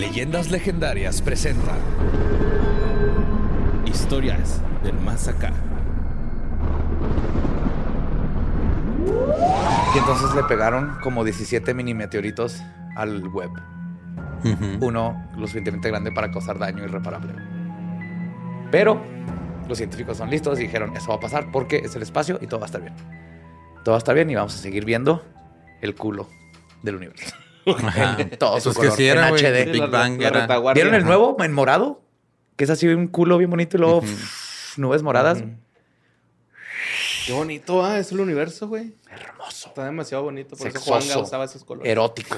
Leyendas Legendarias presenta Historias del Más Acá. Y entonces le pegaron como 17 mini meteoritos al web. Uno lo suficientemente grande para causar daño irreparable. Pero los científicos son listos y dijeron, eso va a pasar porque es el espacio y todo va a estar bien. Todo va a estar bien y vamos a seguir viendo el culo del universo. En todo su que color, sí era, en HD. Big Bang era- ¿Vieron el nuevo en morado? Que es así un culo bien bonito y luego pff, nubes moradas. Qué bonito, ah, es el universo, güey. Hermoso. Está demasiado bonito. Por eso Sexoso. Juanga usaba esos colores. Erótico.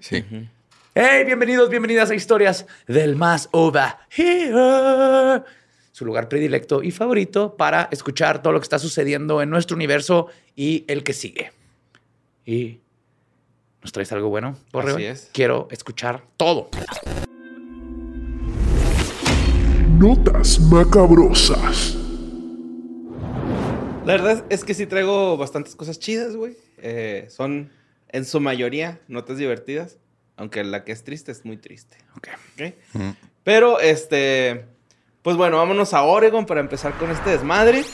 Sí. Hey, bienvenidos, bienvenidas a Historias del Más Over Here. Su lugar predilecto y favorito para escuchar todo lo que está sucediendo en nuestro universo y el que sigue. Y nos traes algo bueno, Borre? Así es. Quiero escuchar todo. Notas macabrosas. La verdad es que sí traigo bastantes cosas chidas, güey. Eh, son, en su mayoría, notas divertidas. Aunque la que es triste es muy triste. Ok. ¿ok? Pero, este... Pues bueno, vámonos a Oregon para empezar con este desmadre.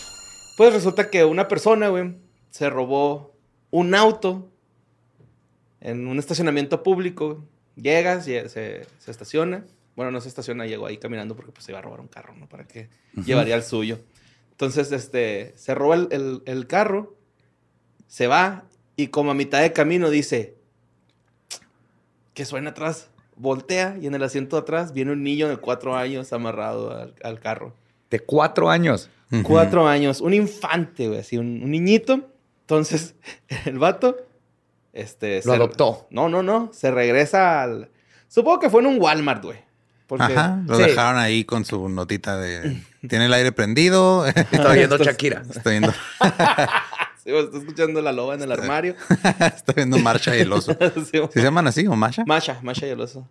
Pues resulta que una persona, güey, se robó un auto en un estacionamiento público. Llegas, y se, se estaciona. Bueno, no se estaciona, llegó ahí caminando porque pues se iba a robar un carro, ¿no? ¿Para qué llevaría el suyo? Entonces, este, se roba el, el- el carro, se va y como a mitad de camino dice, que suena atrás, voltea y en el asiento de atrás viene un niño de cuatro años amarrado al, al carro. De cuatro años. Cuatro años, un infante, güey, así, un, un niñito. Entonces, el vato, este... Lo se- adoptó. No, no, no, se regresa al... Supongo que fue en un Walmart, güey. Porque... Ajá, lo Sí. dejaron ahí con su notita de... Tiene el aire prendido. Estaba viendo Shakira. Estoy viendo, Sí, está escuchando la loba en el armario. estoy viendo Marcha y el oso. Sí, güey. ¿Sí se llaman así o Masha? Masha, Masha y el oso.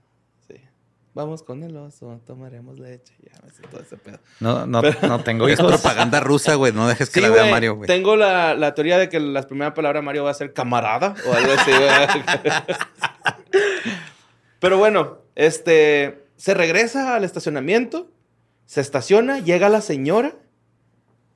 Vamos con el oso, tomaremos leche. Ya me sé todo ese pedo. No, no, no tengo Es propaganda rusa, güey. No dejes que Sí, la vea güey. Mario, güey. Tengo la, la teoría de que la primera palabra de Mario va a ser camarada o algo así, güey. Pero bueno, este se regresa al estacionamiento, se estaciona, llega la señora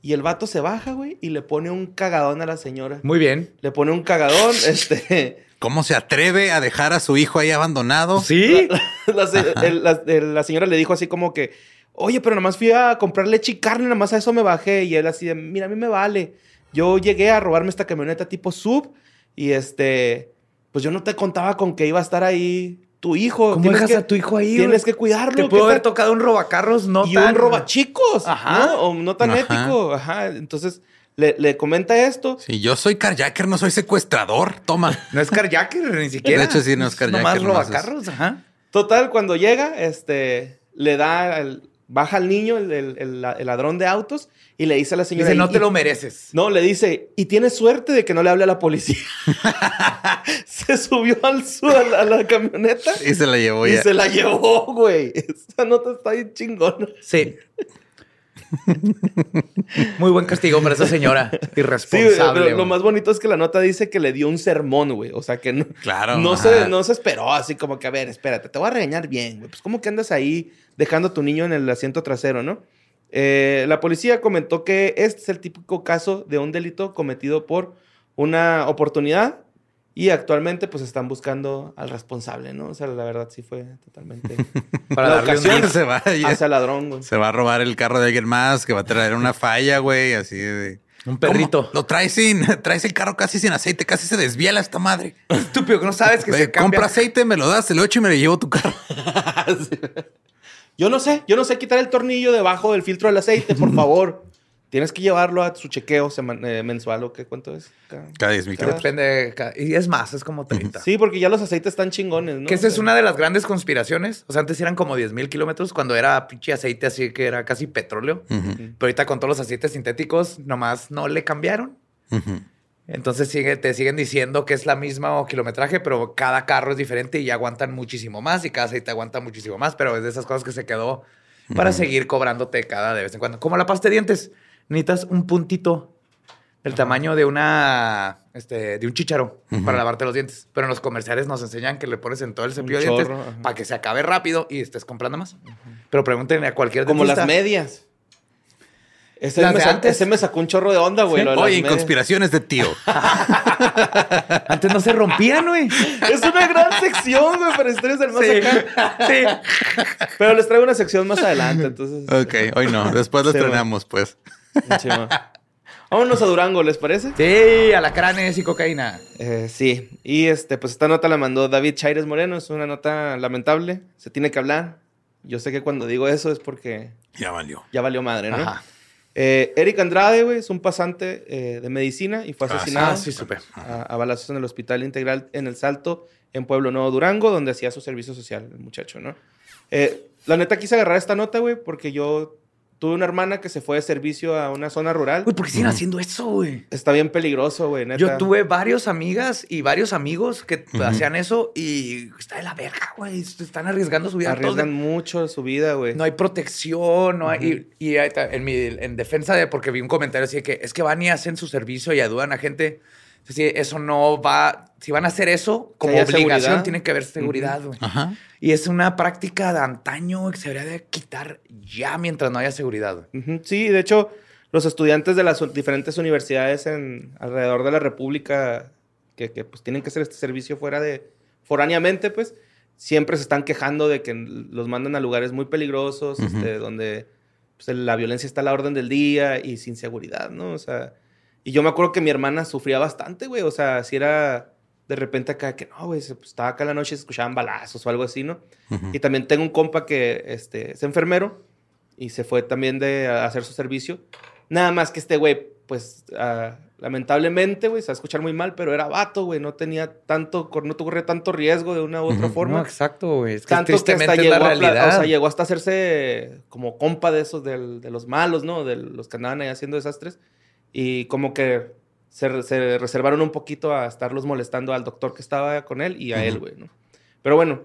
y el vato se baja, güey, y le pone un cagadón a la señora. Muy bien. Le pone un cagadón, este. ¿Cómo se atreve a dejar a su hijo ahí abandonado? Sí. la, se- el- la- el- la señora le dijo así como que, oye, pero nomás fui a comprar leche y carne, nomás a eso me bajé. Y él así de, mira, a mí me vale. Yo llegué a robarme esta camioneta tipo sub y este, pues yo no te contaba con que iba a estar ahí tu hijo. ¿Cómo dejas que- a tu hijo ahí? Tienes que cuidarlo. Te ¿qué pudo haber tocado un robacarros, no y tan- un robachicos, Ajá. ¿no? O no tan Ajá. ético, ajá. Entonces le, le comenta esto. Si yo soy carjacker, no soy secuestrador. Toma. No es carjacker ni siquiera. De hecho, sí, no es carjacker, Nomás es- robacarros, ajá. Total, cuando llega, este, le da, el- baja al niño, el, el- el- el ladrón de autos, y le dice a la señora... Dice, no "Y- te lo mereces. No, le dice, y tienes suerte de que no le hable a la policía. se subió al su- a, la, a la camioneta Y se la llevó y ya. se la llevó, güey. Esa nota está bien chingona. Sí. Muy buen castigo para esa señora irresponsable. pero lo más bonito es que la nota dice que le dio un sermón, güey. O sea, que no, Claro, no, se, no se esperó así como que, a ver, espérate, te voy a regañar bien, güey. Pues, ¿cómo que andas ahí dejando a tu niño en el asiento trasero, no? Eh, la policía comentó que este es el típico caso de un delito cometido por una oportunidad y actualmente, pues, están buscando al responsable, ¿no? O sea, la verdad sí fue totalmente Para la darle un ocasión se va, hacia el ladrón, güey. Se va a robar el carro de alguien más que va a traer una falla, güey, así de... Un perrito. ¿Cómo? Lo traes sin... Traes el carro casi sin aceite, casi se desviela esta madre. Estúpido, que no sabes que Güey, se cambia. compra aceite, me lo das, se lo echo y me lo llevo tu carro. Yo no sé, yo no sé quitar el tornillo debajo del filtro del aceite, por favor. Tienes que llevarlo a su chequeo eh, mensual o qué, ¿cuánto es? Cada- Cada 10 mil cada- kilómetros. Depende. Y es más, es como 30. Sí, porque ya los aceites están chingones, ¿no? Que esa es una de las grandes conspiraciones. O sea, antes eran como 10 mil kilómetros cuando era pinche aceite así que era casi petróleo. Pero ahorita con todos los aceites sintéticos, nomás no le cambiaron. Entonces sigue, te siguen diciendo que es la misma kilometraje, pero cada carro es diferente y aguantan muchísimo más y cada aceite aguanta muchísimo más, pero es de esas cosas que se quedó para seguir cobrándote cada de vez en cuando. Como la pasta de dientes. Necesitas un puntito El tamaño de una, este, de un chicharo para lavarte los dientes. Pero en los comerciales nos enseñan que le pones en todo el cepillo de dientes ajá. para que se acabe rápido y estés comprando más. Pero pregúntenle a cualquier Como las medias. Ese, Las me, de sa- antes. ese me sacó un chorro de onda, güey. las Oye, en medias. conspiraciones de tío. Antes no se rompían, güey. Es una gran sección, güey, para historias del más acá. sí. Pero les traigo una sección más adelante, entonces. ok, hoy no. Después lo Sí, estrenamos, pues. Vámonos a Durango, ¿les parece? Sí, alacranes y cocaína. Eh, sí. Y este, pues esta nota la mandó David Chaires Moreno. Es una nota lamentable. Se tiene que hablar. Yo sé que cuando digo eso es porque Ya valió. ya valió madre, ¿no? Ajá. Eh, Eric Andrade, güey, es un pasante eh, de medicina y fue Ah, asesinado Ah, sí, supe. a, a balazos en el Hospital Integral en El Salto, en Pueblo Nuevo Durango, donde hacía su servicio social el muchacho, ¿no? Eh, la neta quise agarrar esta nota, güey, porque yo tuve una hermana que se fue de servicio a una zona rural. Uy, ¿por qué siguen haciendo eso, güey? Está bien peligroso, güey, neta. Yo tuve varios amigas y varios amigos que hacían eso y está de la verga, güey. Están arriesgando su vida. Arriesgan todos. mucho su vida, güey. No hay protección, no hay. Y, y ahí está, en, mi, en defensa de, porque vi un comentario así de que es que van y hacen su servicio y ayudan a gente. Sí, eso no va. Si van a hacer eso, como obligación, seguridad. tiene que haber seguridad, güey. Y es una práctica de antaño que se debería de quitar ya mientras no haya seguridad, Sí, de hecho, los estudiantes de las diferentes universidades en alrededor de la República que, que, pues tienen que hacer este servicio fuera de foráneamente, pues siempre se están quejando de que los mandan a lugares muy peligrosos, este, donde pues, la violencia está a la orden del día y sin seguridad, ¿no? O sea, y yo me acuerdo que mi hermana sufría bastante, güey, o sea, si era de repente acá que no, güey, pues, estaba acá en la noche escuchaban balazos o algo así, ¿no? Y también tengo un compa que este, es enfermero y se fue también de a hacer su servicio. Nada más que este güey, pues ah, lamentablemente, güey, se va a escuchar muy mal, pero era vato, güey, no tenía tanto, no corría tanto riesgo de una u otra forma. No, exacto, güey. Es que Tanto que tristemente hasta es llegó, la a, realidad. o sea, llegó hasta hacerse como compa de esos, del- de los malos, ¿no? De los que andaban ahí haciendo desastres. Y como que se, se reservaron un poquito a estarlos molestando al doctor que estaba con él y a él, güey, ¿no? Pero bueno,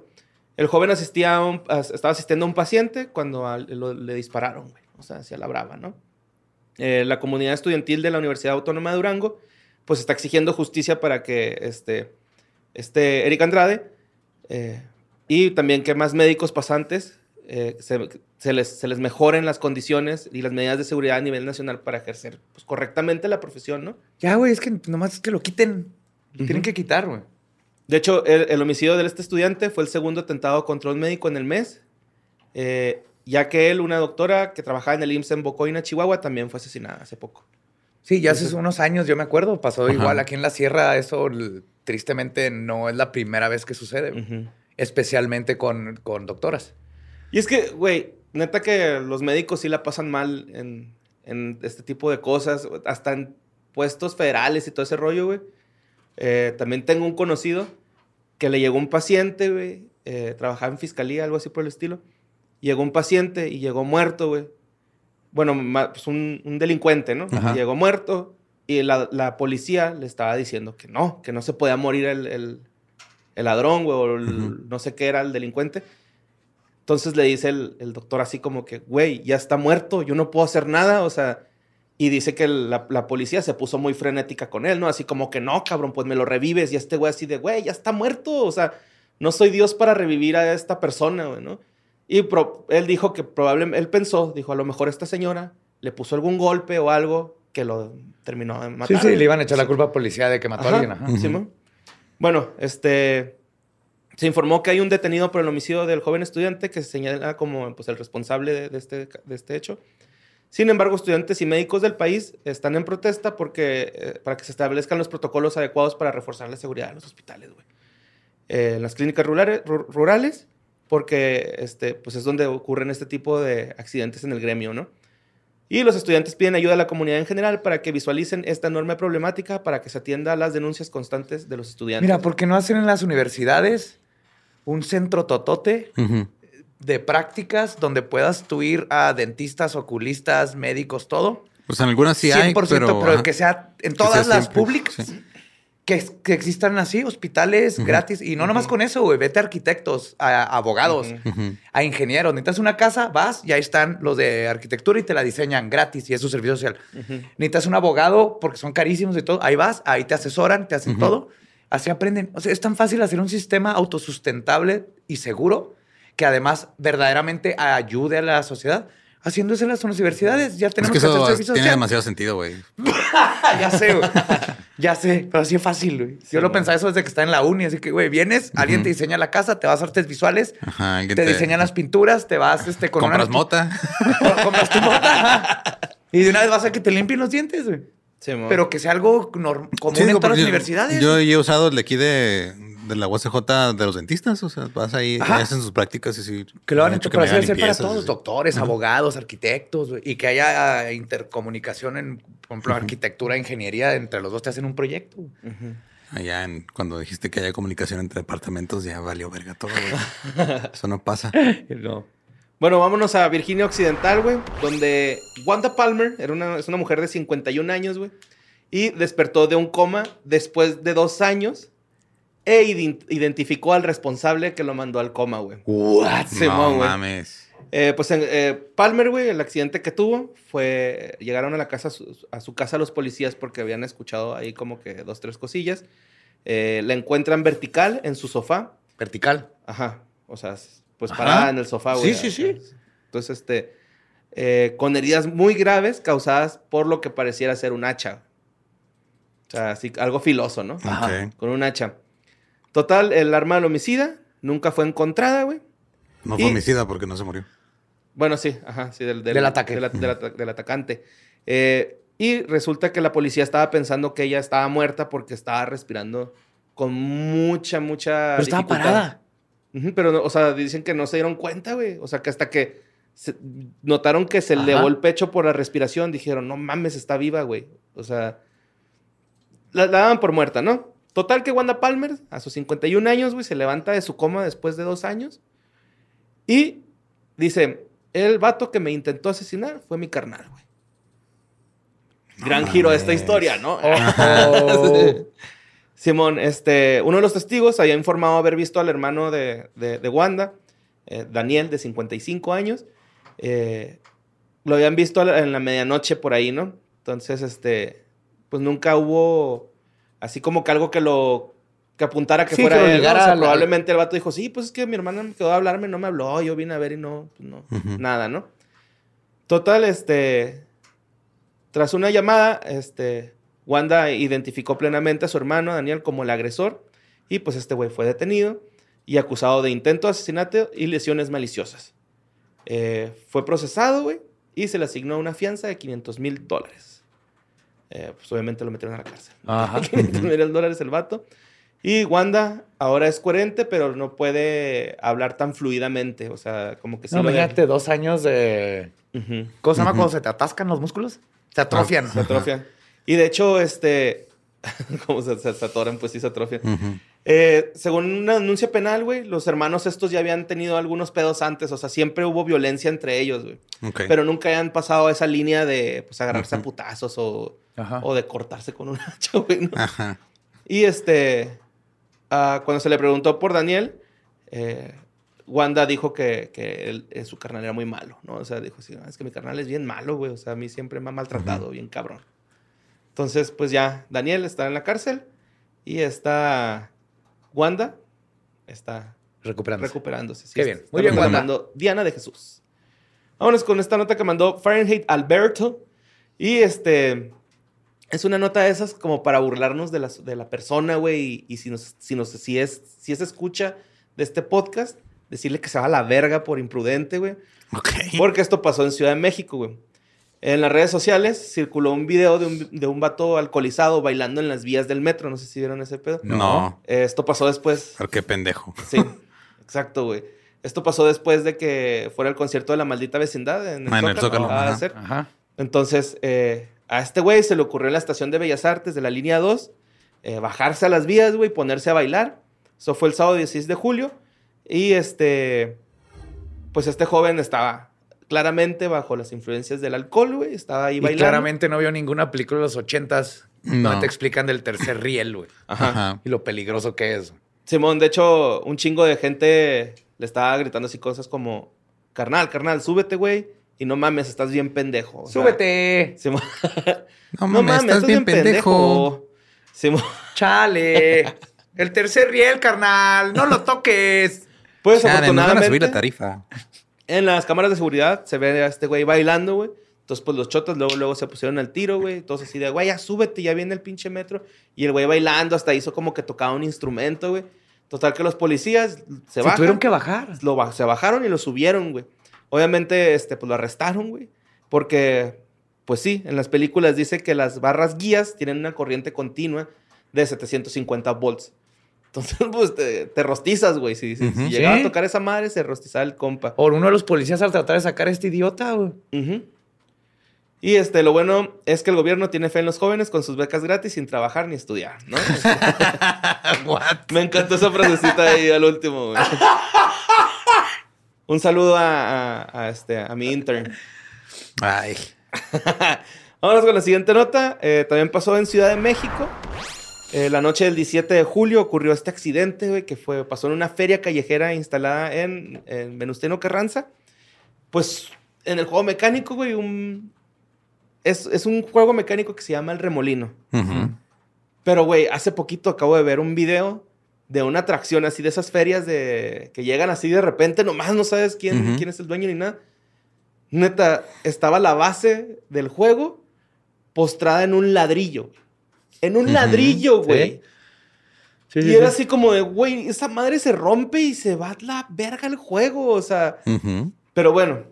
el joven asistía a un- as- estaba asistiendo a un paciente cuando al- lo- le dispararon, güey. O sea, hacia la brava, ¿no? Eh, la comunidad estudiantil de la Universidad Autónoma de Durango, pues está exigiendo justicia para que este, este Eric Andrade eh, y también que más médicos pasantes eh, se, se les, se les mejoren las condiciones y las medidas de seguridad a nivel nacional para ejercer pues, correctamente la profesión, ¿no? Ya, güey, es que nomás es que lo quiten. Lo Tienen que quitar, güey. De hecho, el, el homicidio de este estudiante fue el segundo atentado contra un médico en el mes, eh, ya que él, una doctora que trabajaba en el IMSS en Bocoina, Chihuahua, también fue asesinada hace poco. Sí, ya hace unos años, yo me acuerdo, pasó Ajá. igual aquí en la sierra. Eso tristemente no es la primera vez que sucede, especialmente con, con doctoras. Y es que, güey, neta que los médicos sí la pasan mal en, en este tipo de cosas, hasta en puestos federales y todo ese rollo, güey. Eh, también tengo un conocido que le llegó un paciente, güey, eh, trabajaba en fiscalía, algo así por el estilo. Llegó un paciente y llegó muerto, güey. Bueno, pues un, un delincuente, ¿no? Ajá. Llegó muerto y la, la policía le estaba diciendo que no, que no se podía morir el, el- el ladrón, güey, o el- no sé qué era el delincuente. Entonces le dice el, el doctor así como que, güey, ya está muerto, yo no puedo hacer nada, o sea, y dice que la, la policía se puso muy frenética con él, ¿no? Así como que, no, cabrón, pues me lo revives, y este güey así de, güey, ya está muerto, o sea, no soy Dios para revivir a esta persona, güey, ¿no? Y pro- él dijo que probablemente, él pensó, dijo, a lo mejor esta señora le puso algún golpe o algo que lo terminó de Sí, matar. sí, le iban a echar la culpa a policía de que mató Ajá, a alguien. Ajá. Ujú. Simón. Bueno, este. Se informó que hay un detenido por el homicidio del joven estudiante que se señala como pues, el responsable de, este, de este hecho. Sin embargo, estudiantes y médicos del país están en protesta porque, eh, para que se establezcan los protocolos adecuados para reforzar la seguridad de los hospitales, güey. Eh, en las clínicas rurales, ru- rurales porque este, pues es donde ocurren este tipo de accidentes en el gremio, ¿no? Y los estudiantes piden ayuda a la comunidad en general para que visualicen esta enorme problemática para que se atienda a las denuncias constantes de los estudiantes. Mira, ¿por qué no hacen en las universidades un centro totote de prácticas donde puedas tú ir a dentistas, oculistas, médicos, todo? Pues en algunas sí hay, 100%, pero... pero, que sea en todas sea las siempre, públicas. sí. que, que existan así hospitales gratis. Y no nomás con eso, güey. Vete a arquitectos, a, a abogados, a ingenieros. Necesitas una casa, vas y ahí están los de arquitectura y te la diseñan gratis y es su servicio social. Necesitas un abogado porque son carísimos y todo. Ahí vas, ahí te asesoran, te hacen todo. Así aprenden. O sea, es tan fácil hacer un sistema autosustentable y seguro que además verdaderamente ayude a la sociedad. Haciéndose en las universidades, ya Es tenemos que que, hacer eso servicio tiene social. demasiado sentido, güey. ya sé, güey. Ya sé, pero así es fácil, güey. Yo lo pensaba eso desde que está en la uni, así que, güey, vienes, alguien te diseña la casa, te vas a artes visuales, Ajá, alguien te, diseñan las pinturas, te vas este, con Compras una- mota. compras tu mota. y de una vez vas a que te limpien los dientes, güey. Sí. Pero que sea algo común Sí, en todas las universidades. Yo he usado el de aquí de, de la USJ de los dentistas. O sea, vas ahí, hacen sus prácticas y sí. que lo van han a hecho debe ser para todos, sí. doctores, abogados, arquitectos, güey, y que haya ah, intercomunicación en, por ejemplo, arquitectura, ingeniería, entre los dos te hacen un proyecto. Allá en- cuando dijiste que haya comunicación entre departamentos, ya valió verga todo, güey. Eso no pasa. No. Bueno, vámonos a Virginia Occidental, güey, donde Wanda Palmer era una, es una mujer de 51 años, güey, y despertó de un coma después de dos años e ident- identificó al responsable que lo mandó al coma, güey. What? No güey. mames. Eh, pues eh, Palmer, güey, el accidente que tuvo fue. Llegaron a la casa, a su, a su casa los policías porque habían escuchado ahí como que dos, tres cosillas. Eh, la encuentran vertical en su sofá. Vertical. Ajá. O sea, pues Ajá. parada en el sofá, güey. Sí, sí, sí. Entonces, este. eh, con heridas muy graves causadas por lo que pareciera ser un hacha. O sea, así, algo filoso, ¿no? Ok. Con un hacha. Total, el arma del homicida nunca fue encontrada, güey. No Y- fue homicida porque no se murió. Bueno, sí, ajá, sí, del, Del ataque. del, del ata- del atacante. Eh, y resulta que la policía estaba pensando que ella estaba muerta porque estaba respirando con mucha, mucha. Pero estaba dificultad. Pero, no, o sea, dicen que no se dieron cuenta, güey. O sea, que hasta que se- notaron que se Ajá. elevó el pecho por la respiración, dijeron, no mames, está viva, güey. O sea, la, la daban por muerta, ¿no? Total que Wanda Palmer, a sus 51 años, güey, se levanta de su coma después de dos años y dice, el vato que me intentó asesinar fue mi carnal, güey. Gran giro de esta historia, ¿no? Oh. Simón, este, uno de los testigos había informado haber visto al hermano de, de- de Wanda, eh, Daniel, de 55 años. Eh, lo habían visto en la medianoche por ahí, ¿no? Entonces, este, pues nunca hubo así como que algo que lo que apuntara que Sí, fuera que él, O sea, probablemente el vato dijo, sí, pues es que mi hermana me quedó a hablarme, no me habló, yo vine a ver y no, pues no, nada, ¿no? Total, este, tras una llamada, este, Wanda identificó plenamente a su hermano Daniel como el agresor y pues este güey fue detenido y acusado de intento de asesinato y lesiones maliciosas. Eh, fue procesado, güey, y se le asignó una fianza de 500 mil dólares. Eh, pues obviamente lo metieron a la cárcel. Ajá. 500 mil dólares el vato. Y Wanda ahora es coherente, pero no puede hablar tan fluidamente. O sea, como que sí No, imagínate dos años de. Ujú. ¿Cómo se llama cuando se te atascan los músculos? Se atrofian. Se atrofia. Y de hecho, este. como se, se- se atoran, pues sí se atrofian. Ujú. Eh, según una denuncia penal, güey, los hermanos estos ya habían tenido algunos pedos antes. O sea, siempre hubo violencia entre ellos, güey. Pero nunca habían pasado esa línea de pues, agarrarse a putazos o, Ajá. o de cortarse con un hacha, güey. ¿no? Ajá. Y este, ah, cuando se le preguntó por Daniel, eh, Wanda dijo que, que él- eh, su carnal era muy malo, ¿no? O sea, dijo así, "Ah, es que mi carnal es bien malo, güey. O sea, a mí siempre me ha maltratado, bien cabrón. Entonces, pues ya, Daniel está en la cárcel y está Wanda, está Recuperando. recuperándose. sí, Qué bien. Muy bien, Wanda. Diana de Jesús. Vámonos con esta nota que mandó Fahrenheit Alberto. Y este. Es una nota de esas como para burlarnos de la, de la persona, güey. Y, y si, nos, si, nos, si, es, si es escucha de este podcast, decirle que se va a la verga por imprudente, güey. Ok. Porque esto pasó en Ciudad de México, güey. En las redes sociales circuló un video de un, de un vato alcoholizado bailando en las vías del metro. No sé si vieron ese pedo. No. Eh, esto pasó después. Pero qué pendejo. Sí, exacto, güey. Esto pasó después de que fuera el concierto de la maldita vecindad en el, Ah, en el Zócalo, Zócalo, de ajá. ser. Ajá. Entonces, eh, a este güey se le ocurrió en la estación de Bellas Artes de la línea 2 eh, bajarse a las vías, güey, ponerse a bailar. Eso fue el sábado 16 de julio. Y este, pues este joven estaba claramente bajo las influencias del alcohol, güey. Estaba ahí Y bailando. claramente no vio ninguna película de los ochentas No. No. te explican del tercer riel, güey. Ajá. Y lo peligroso que es. Simón, de hecho, un chingo de gente le estaba gritando así cosas como, carnal, carnal, súbete, güey. Y no mames, estás bien pendejo. O sea, Súbete. Simón, No mames, estás bien pendejo. Simón. Chale. El tercer riel, carnal. No lo toques. Pues Ya, nos van a afortunadamente, subir la tarifa. En las cámaras de seguridad se ve a este güey bailando, güey. Entonces, pues los chotas luego, luego se pusieron al tiro, güey. Todos así de, güey, ya súbete, ya viene el pinche metro. Y el güey bailando, hasta hizo como que tocaba un instrumento, güey. Total que los policías se Se bajan. tuvieron que bajar. Lo se bajaron y lo subieron, güey. Obviamente, este, pues lo arrestaron, güey. Porque, pues sí, en las películas dice que las barras guías tienen una corriente continua de 750 volts. Entonces, pues te, te rostizas, güey. Si, si- si Ujú. llegaba Sí. a tocar esa madre, se rostizaba el compa. Por uno de los policías al tratar de sacar a este idiota, güey. Y este, lo bueno es que el gobierno tiene fe en los jóvenes con sus becas gratis sin trabajar ni estudiar, ¿no? Me encantó esa frasecita ahí al último, güey. Un saludo a, a- a este, a mi intern. Ay. Vámonos con la siguiente nota. Eh, también pasó en Ciudad de México. Eh, la noche del 17 de julio ocurrió este accidente, güey, que fue, pasó en una feria callejera instalada en, en Venustiano Carranza. Pues en el juego mecánico, güey, un... Es, es un juego mecánico que se llama El Remolino. Pero, güey, hace poquito acabo de ver un video de una atracción así de esas ferias de que llegan así de repente, nomás no sabes quién, quién es el dueño ni nada. Neta, estaba la base del juego postrada en un ladrillo. En un ladrillo, güey. Sí, y era así como de, güey, esa madre se rompe y se va a la verga el juego. O sea, pero bueno,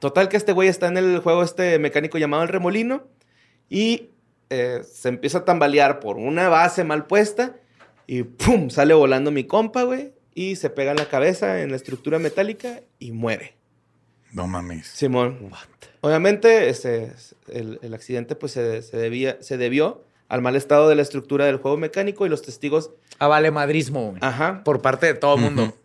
total que este güey está en el juego este mecánico llamado el remolino y eh, se empieza a tambalear por una base mal puesta y ¡pum! Sale volando mi compa, güey, y se pega en la cabeza en la estructura metálica y muere. No mames. Simón. Obviamente, este, el, el accidente pues se, se debía, se debió al mal estado de la estructura del juego mecánico y los testigos... A vale madrismo. Ajá. Por parte de todo el mundo.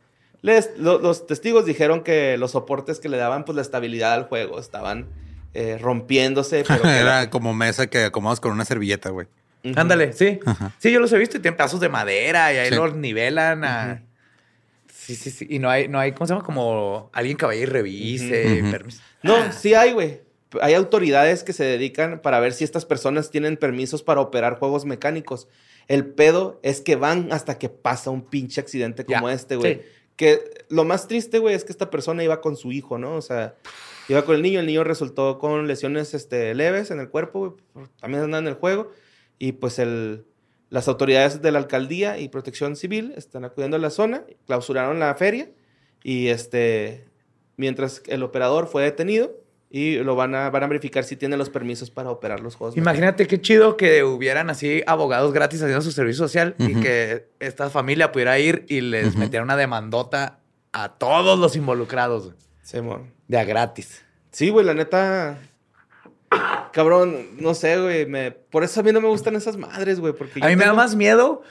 Les- lo- los testigos dijeron que los soportes que le daban pues la estabilidad al juego estaban eh, rompiéndose. Pero Era como mesa que acomodas con una servilleta, güey. Ándale, sí. Sí, yo los he visto y tienen pedazos de madera y ahí Sí. los nivelan a... Sí, sí, sí. Y no hay, no hay, ¿cómo se llama? Como alguien que vaya y revise. Permiso. No, sí hay, güey. Hay autoridades que se dedican para ver si estas personas tienen permisos para operar juegos mecánicos. El pedo es que van hasta que pasa un pinche accidente como este, güey. sí. Que lo más triste, güey, es que esta persona iba con su hijo, ¿no? O sea, iba con el niño. El niño resultó con lesiones este, leves en el cuerpo, güey. También andaba en el juego. Y pues el, las autoridades de la alcaldía y protección civil están acudiendo a la zona, clausuraron la feria. Y este, mientras el operador fue detenido y lo van a, van a verificar si tiene los permisos para operar los juegos. Imagínate qué chido que hubieran así abogados gratis haciendo su servicio social y que esta familia pudiera ir y les metiera una demandota a todos los involucrados. güey. Simón. De a gratis. Sí, güey, la neta. Cabrón, no sé, güey. Me... Por eso a mí no me gustan esas madres, güey. Porque A mí me da más miedo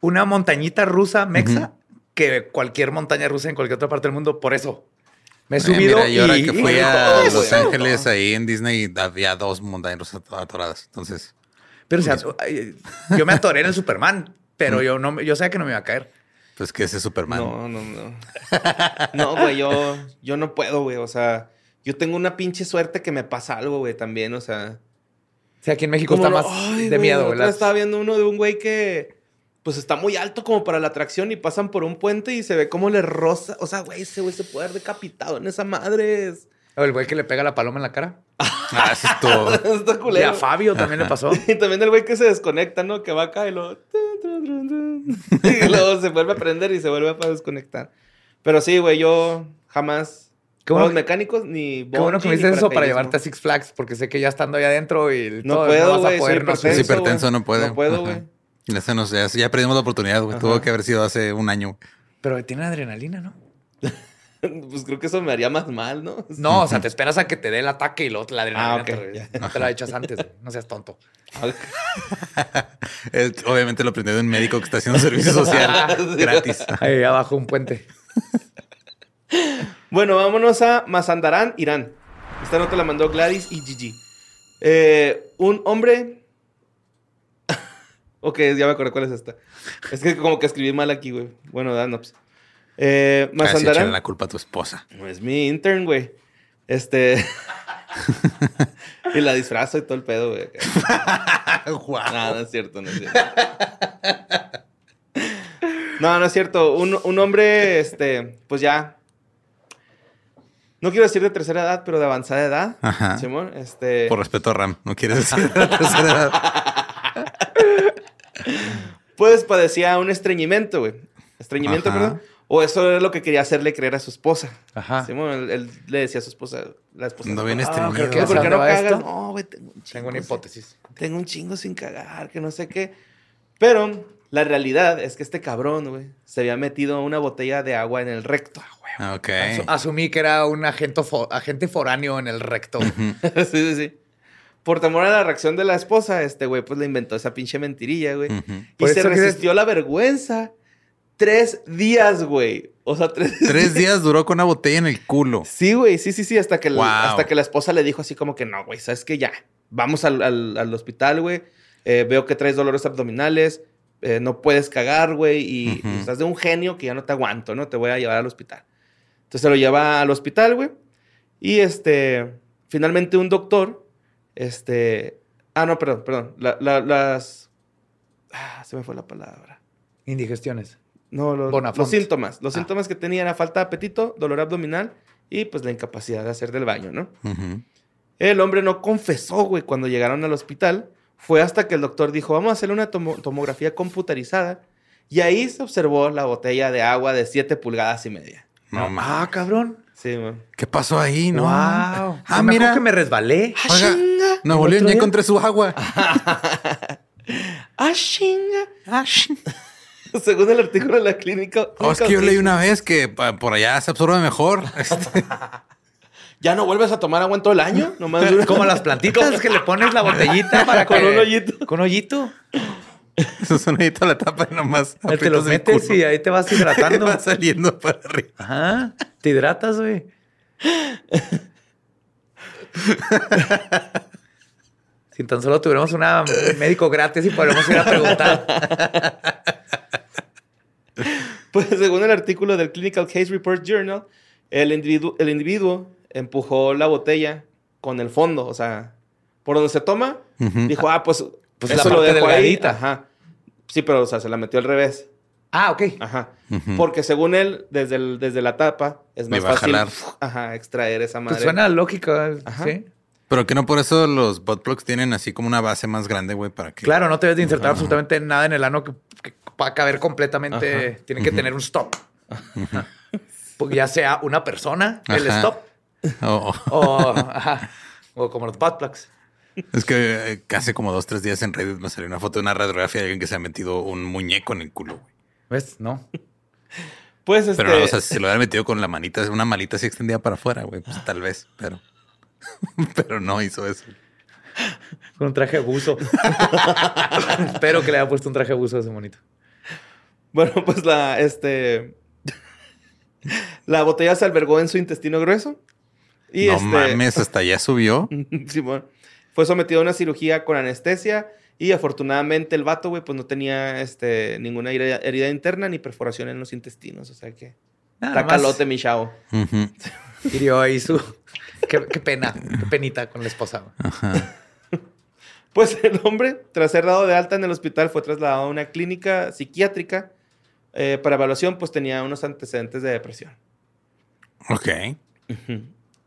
una montañita rusa mexa que cualquier montaña rusa en cualquier otra parte del mundo. Por eso. Me he Eh, subido mira, yo ahora y... que fui y- a Los. Ángeles, ahí en Disney, había dos montañas rusas atoradas. Entonces, Pero o sea, ay, yo me atoré en el Superman, pero yo no, me- yo sabía que no me iba a caer. pues que ese Superman. No, no, no. No, güey, yo, yo no puedo, güey. O sea, yo tengo una pinche suerte que me pasa algo, güey, también. O sea. O sea, aquí en México está lo- más Ay, de güey, miedo, ¿verdad? Estaba viendo uno de un güey que, pues está muy alto como para la atracción y pasan por un puente y se ve cómo le roza. O sea, güey, ese güey se puede haber decapitado en esa madre. Es- O el güey que le pega la paloma en la cara. Ah, eso es todo. está Y a Fabio también le pasó. Y también el güey que se desconecta, ¿no? Que va acá y luego... Y luego se vuelve a prender y se vuelve a desconectar. Pero sí, güey, yo jamás... Qué bueno que- mecánicos ni Qué bueno que me dices eso para llevarte a Six Flags, porque sé que ya estando allá adentro y No todo, puedo, vas güey. a poder, no hipertenso, no. No puedo, güey. Ese no sé, ya perdimos la oportunidad, güey. Tuvo que haber sido hace un año. Pero tiene adrenalina, ¿no? Pues creo que eso me haría más mal, ¿no? No, o sea, te esperas a que te dé el ataque y luego la adrenalina Ah, ok, te, te la echas antes. güey. No seas tonto. Obviamente lo aprendió de un médico que está haciendo servicio social gratis. Ahí abajo un puente. Bueno, vámonos a Mazandarán, Irán. Esta nota la mandó Gladys y Gigi. Eh, un hombre Ok, ya me acuerdo cuál es esta. Es que como que escribí mal aquí, güey. Bueno, da, no, pues. Eh, más Casi andarán. la culpa a tu esposa. No es mi intern, güey. Este. y la disfrazo y todo el pedo, güey. No, no es cierto, no es cierto. No, no es cierto. Un, un hombre, este, pues ya. No quiero decir de tercera edad, pero de avanzada edad. Ajá. Simón, este. Por respeto a Ram, no quieres decir la tercera edad. Pues padecía un estreñimiento, güey. Estreñimiento, Ajá. perdón. O eso era lo que quería hacerle creer a su esposa. Ajá. Él, él le decía a su esposa, la esposa. No bien Ah, estreñido. creo que "No, ¿Por qué no ¿Dónde va cagas? esto? No, güey, tengo un chingo Tengo una sin- hipótesis. Tengo un chingo sin cagar, que no sé qué. Pero la realidad es que este cabrón, güey, se había metido una botella de agua en el recto. Ah, Ok. Asu- Asumí que era un agente, fo- agente foráneo en el recto. sí, sí, sí. Por temor a la reacción de la esposa, este güey, pues le inventó esa pinche mentirilla, güey. Y se resistió la vergüenza. Tres días, güey. O sea, tres Tres días duró con una botella en el culo. Sí, güey, sí, sí, sí, hasta que, Wow. hasta que la esposa le dijo así como que no, güey, sabes que ya, vamos al, al- al hospital, güey, Eh, veo que traes dolores abdominales, eh, no puedes cagar, güey, y Ujú. estás de un genio que ya no te aguanto, ¿no? Te voy a llevar al hospital. Entonces se lo lleva al hospital, güey, y este, finalmente un doctor, este, ah, no, perdón, perdón, la- la- las, ah, se me fue la palabra. Indigestiones. No, los, los síntomas. Los Ah. síntomas que tenía era falta de apetito, dolor abdominal y pues la incapacidad de hacer del baño, ¿no? Ujú. El hombre no confesó, güey, cuando llegaron al hospital. Fue hasta que el doctor dijo, vamos a hacerle una tomo- tomografía computarizada. Y ahí se observó la botella de agua de 7 pulgadas y media. No, ma- Ah, cabrón. Sí, man. ¿Qué pasó ahí? No. Wow. Ah, Me mira. que me resbalé. Oiga, Nuevo ¿El León ya encontré su agua. ¡Ah, chinga! Según el artículo de la clínica... Oh, es que yo leí una vez que por allá se absorbe mejor. Este, ¿Ya no vuelves a tomar agua en todo el año? Nomás Como las plantitas que le pones la botellita para Con que- un hoyito. Con hoyito. Eso es un la tapa y nomás. Te el metes y ahí te vas hidratando. va saliendo para arriba. Ajá. Te hidratas, güey. Si tan solo tuviéramos una un médico gratis y podríamos ir a preguntar. Pues según el artículo del Clinical Case Report Journal, el individuo, el individuo empujó la botella con el fondo, o sea, por donde se toma, dijo, ah, pues, Pues eso la lo parte dejo ahí. delgadita. Ajá. Sí, pero, o sea, se la metió al revés. Ah, ok. Ajá. Porque según él, desde, el- desde la tapa, es Me más a fácil jalar. ajá, extraer esa madre. Pues suena lógica, Ajá. sí. Pero que no por eso los butt plugs tienen así como una base más grande, güey, para que. Claro, no te debes de insertar absolutamente nada en el ano que, que va a caber completamente. Ajá. Tiene que tener un stop. Pues ya sea una persona, el stop, Oh, oh. o, ajá, o como los butt plugs. Es que eh, hace como dos, tres días en Reddit me salió una foto de una radiografía de alguien que se ha metido un muñeco en el culo, güey. ¿Ves? No. Pues este. Pero, o sea, si se lo hubiera metido con la manita, una malita así extendida para afuera, güey, pues tal vez, pero. pero no hizo eso. Con un traje de buzo. Espero que le haya puesto un traje de buzo a ese monito. Bueno, pues la, este. la botella se albergó en su intestino grueso. Y no este. mames, hasta allá subió. Simón. Fue sometido a una cirugía con anestesia y afortunadamente el vato, güey, pues no tenía este, ninguna herida, herida interna ni perforación en los intestinos. O sea que Nada está calote, mi chavo. Hirió ahí su. Qué, qué pena, qué penita con la esposa. Pues el hombre, tras ser dado de alta en el hospital, fue trasladado a una clínica psiquiátrica. Eh, para evaluación, pues tenía unos antecedentes de depresión. Ok.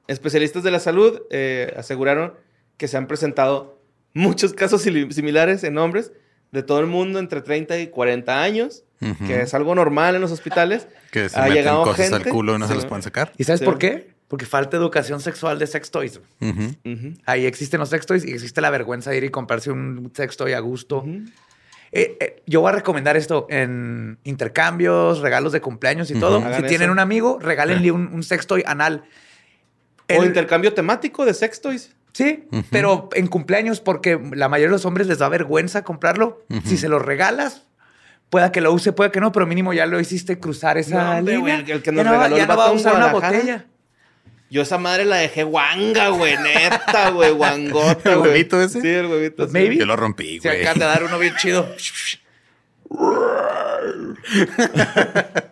Especialistas de la salud eh, aseguraron que se han presentado muchos casos similares en hombres de todo el mundo entre 30 y 40 años, Ujú. que es algo normal en los hospitales. Que se Ha meten llegado cosas al gente- culo y no se Sí. las pueden sacar. ¿Y sabes Sí. por qué? Porque falta educación sexual de sex toys. Ujú. Ujú, Ahí existen los sex toys y existe la vergüenza de ir y comprarse un sex toy a gusto. Eh, eh, yo voy a recomendar esto en intercambios, regalos de cumpleaños y todo. Si tienen eso. un amigo, regálenle un, un sex toy anal. O El- intercambio temático de sex toys. Sí, pero en cumpleaños, porque la mayoría de los hombres les da vergüenza comprarlo. Si se lo regalas, pueda que lo use, pueda que no, pero mínimo ya lo hiciste cruzar esa No, línea. el que Ya nos no va- regaló ya el no va a usar una botella. Yo esa madre la dejé guanga, güey, neta, güey, guangota, ¿El huevito ese? Sí, el huevito. sí. maybe. Yo lo rompí, Se güey. acaban de dar uno bien chido.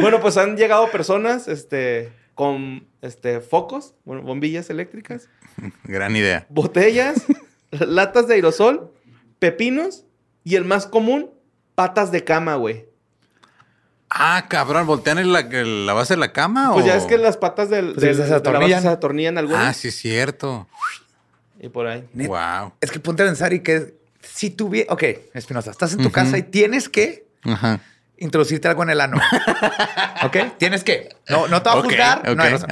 Bueno, pues han llegado personas, este, con, este, focos, bueno, bombillas eléctricas, Gran idea. botellas, latas de aerosol, pepinos y el más común, patas de cama, güey. Ah, cabrón, ¿voltean en la, en la base de la cama Pues o...? ya es que las patas del, Pues del- se de la base atornillan. se atornillan algunas Ah, sí, es cierto. y por ahí. Net- Wow. Es que ponte a pensar y que si tuviera... Ok, Espinosa, estás en tu casa y tienes que Ajá. Introducirte algo en el ano. ¿Ok? Tienes que. No, no te va a juzgar. No, hay razón.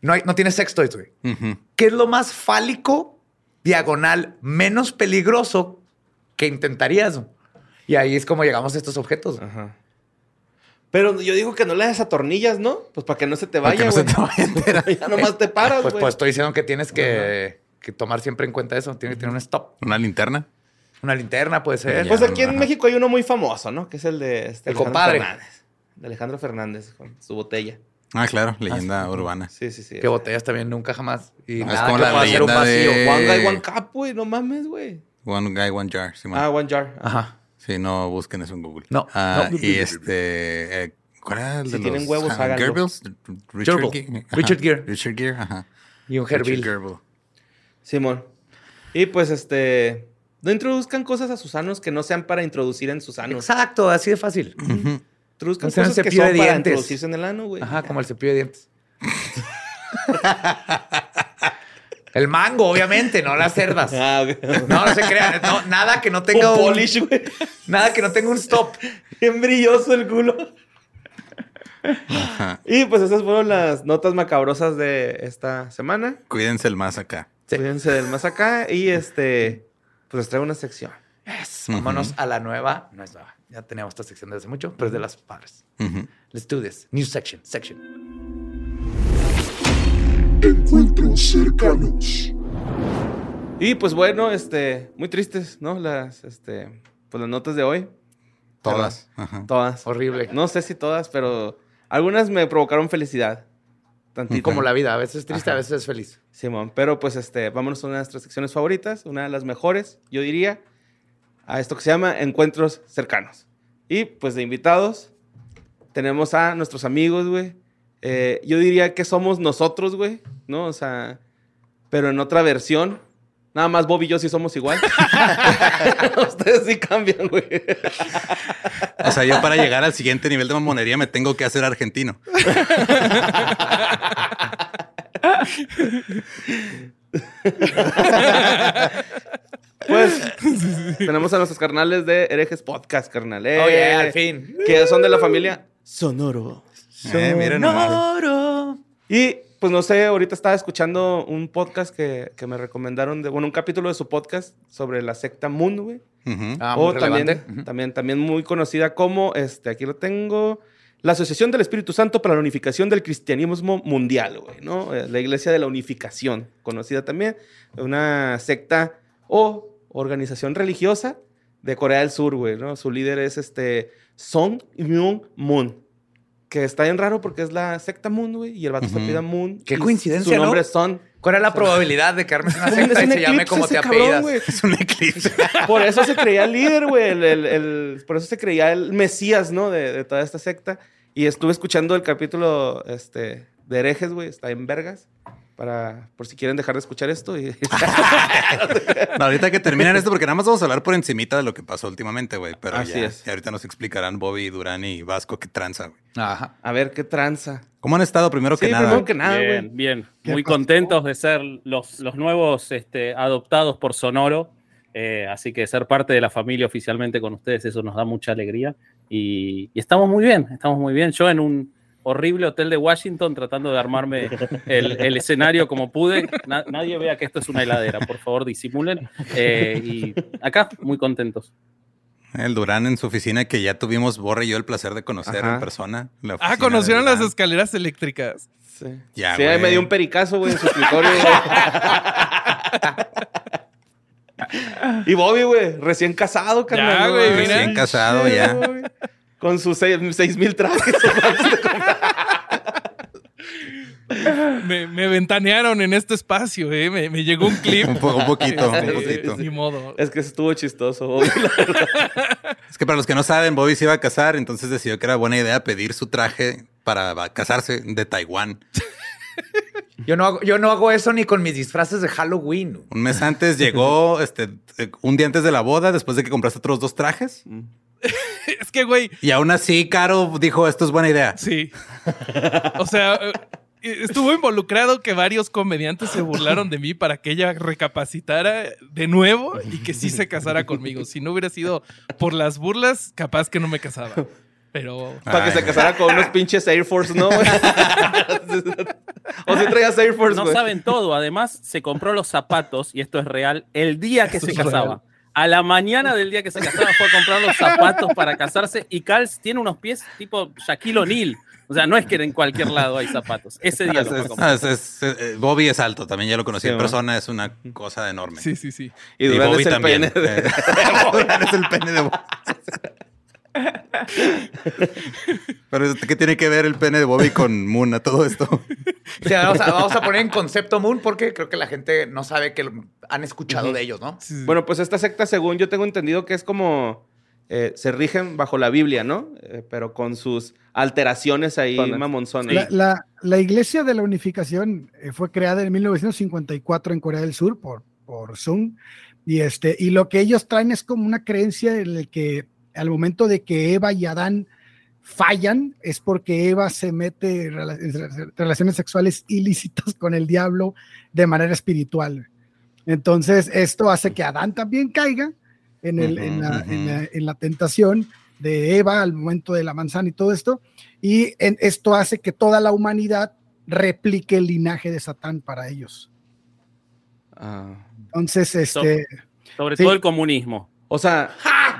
No, hay- no tienes sexto, güey. Ujú. ¿Qué es lo más fálico, diagonal, menos peligroso que intentarías? Y ahí es como llegamos a estos objetos. Ajá. Pero yo digo que no le das atornillas, ¿no? Pues para que no se te vaya, no se güey. te vaya a ya nomás te paras, Pues, güey. pues estoy diciendo que tienes que, que tomar siempre en cuenta eso. Tienes que tener un stop. Una linterna. Una linterna puede ser. Pues aquí en. México hay uno muy famoso, ¿no? Que es el de este El Alejandro compadre. Fernández. De Alejandro Fernández con su botella. Ah, claro, leyenda urbana. Sí, sí, sí. Que botellas también nunca jamás. Y Es nada como que la hacer un leyenda de- vacío. One guy, one cup, güey. No mames, güey. One guy, one jar. Sí, man. Ah, one jar. Ajá. Sí, no busquen eso en Google. No, Ah, no. Y este... eh, ¿Cuál era el Si de tienen los, huevos, ah, háganlo. Goebbels? Richard Gerbil. Richard Gere. Richard Gere, ajá. Y un Richard Herbil. Gerbil. Simón. Y pues este. No introduzcan cosas a sus anos que no sean para introducir en sus anos. Exacto, así de fácil. Introduzcan No cosas que son de para introducirse en el ano, güey. Ajá, como el cepillo de dientes. el mango, obviamente, no las cerdas. Ah. No, no se crean. No, nada que no tenga Un un, polish, güey. Nada que no tenga un stop. Bien brilloso el culo. Ajá. Y pues esas fueron las notas macabrosas de esta semana. Cuídense el más acá. Sí. Cuídense del más acá. Y este. Pues les traigo una sección. Yes. Vámonos a la nueva. No es nueva. Ya teníamos esta sección desde hace mucho, pero es de las padres. Ujú. Let's do this. New section. Section. Encuentros cercanos. Y pues bueno, este. Muy tristes, ¿no? Las, este. Pues las notas de hoy. Todas. Ajá. Todas. Horrible. No sé si todas, pero algunas me provocaron felicidad. Tantito. Como la vida. A veces es triste, Ajá. a veces es feliz. Simón, pero pues este, vámonos a una de nuestras secciones favoritas, una de las mejores, yo diría, a esto que se llama Encuentros Cercanos. Y pues de invitados tenemos a nuestros amigos, güey. Eh, yo diría que somos nosotros, güey, ¿no? O sea, pero en otra versión. Nada más Bob y yo sí somos igual. Ustedes sí cambian, güey. O sea, yo para llegar al siguiente nivel de mamonería me tengo que hacer argentino. Pues tenemos a nuestros carnales de Herejes Podcast, carnal. Eh, Oye, al fin. Que son de la familia Sonoro. Eh, miren nomás. Sonoro. Y pues no sé, ahorita estaba escuchando un podcast que, que me recomendaron, de, bueno, un capítulo de su podcast sobre la secta Moon, güey. Ah, muy o también, relevante. Ujú. también, también muy conocida como, este, aquí lo tengo, la Asociación del Espíritu Santo para la Unificación del Cristianismo Mundial, güey, ¿no? Eh, La Iglesia de la Unificación, conocida también, una secta o organización religiosa de Corea del Sur, güey, ¿no? Su líder es este Song Myung Moon. Que está bien raro porque es la secta Moon, güey, y el vato se Ujú. apellida Moon. Qué coincidencia, Su nombre ¿no? es Son. ¿Cuál es la probabilidad de que armes una Es un- secta y se llame eclipse como te apellidas? Es un eclipse. Por eso se creía el líder, güey. el- el- el- por eso se creía el mesías, ¿no? De, de toda esta secta. Y estuve escuchando el capítulo este, de herejes, güey. Está en vergas. Para, por si quieren dejar de escuchar esto. Y... No, ahorita que terminen esto, porque nada más vamos a hablar por encimita de lo que pasó últimamente, güey. Pero Así ya, es. ya ahorita nos explicarán Bobby, Durán y Vasco qué tranza, güey. Ajá. A ver qué tranza. ¿Cómo han estado primero Sí, que nada? primero que nada, bien, güey. bien. ¿Qué Muy pasó? contentos de ser los, los nuevos este, adoptados por Sonoro. Eh, así que ser parte de la familia oficialmente con ustedes, eso nos da mucha alegría. Y, y estamos muy bien, estamos muy bien. Yo en un horrible hotel de Washington tratando de armarme el, el escenario como pude. Na- nadie vea que esto es una heladera, por favor, disimulen. Eh, y acá, muy contentos. El Durán en su oficina que ya tuvimos Borre y yo el placer de conocer Ajá. en persona. la Ah, conocieron las escaleras eléctricas. Sí, Ya, sí ahí me dio un pericazo, güey, en su escritorio. y Bobby, güey, recién casado, carnal. Güey, mira. Recién casado ya. Con sus seis, seis mil trajes. me, me ventanearon en este espacio, ¿eh? Me, me llegó un clip. Un, po- un poquito, un Este, poquito. Ni modo. Es que estuvo chistoso. Bobby, la verdad. Es que para los que no saben, Bobby se iba a casar, entonces decidió que era buena idea pedir su traje para casarse de Taiwán. Yo no, hago, yo no hago eso ni con mis disfraces de Halloween. Un mes antes llegó, este, un día antes de la boda, después de que compraste otros dos trajes. Es que, güey, Y aún así, Caro dijo, esto es buena idea. sí. O sea, eh, estuvo involucrado que varios comediantes se burlaron de mí para que ella recapacitara de nuevo y que sí se casara conmigo. Si no hubiera sido por las burlas, capaz que no me casaba. Pero Para que se casara con unos pinches Air Force, ¿no? o si traías Air Force, No saben todo. Además, se compró los zapatos, y esto es real, el día que Esto se casaba. real. A la mañana del día que se casaba fue a comprar los zapatos para casarse y Cals tiene unos pies tipo Shaquille O'Neal. O sea, no es que en cualquier lado hay zapatos. Ese día lo fue a Es- comprar. es- es- eh, Bobby es alto, también ya lo conocí Sí, en persona, es una cosa enorme. sí, sí, sí. Y Bobby es el también. pene de- Durán es el pene de Bobby. Pero ¿qué tiene que ver el pene de Bobby con Moon a todo esto? O sea, vamos, a, vamos a poner en concepto Moon porque creo que la gente no sabe que lo- han escuchado de ellos, ¿no? Sí, sí. Bueno, pues esta secta, según yo tengo entendido que es como... eh, se rigen bajo la Biblia, ¿no? Eh, pero con sus alteraciones ahí Zonas. mamonzonas. La, la- la Iglesia de la Unificación eh, fue creada en 1954 en Corea del Sur por, por Sung. Y, este, y lo que ellos traen es como una creencia en el que al momento de que Eva y Adán fallan es porque Eva se mete en relaciones sexuales ilícitas con el diablo de manera espiritual. Entonces, esto hace que Adán también caiga en, el, en, la, en la- en la tentación de Eva al momento de la manzana y todo esto. Y en- esto hace que toda la humanidad replique el linaje de Satán para ellos. Ah. Entonces, este, Sobre sí. todo el comunismo. O sea,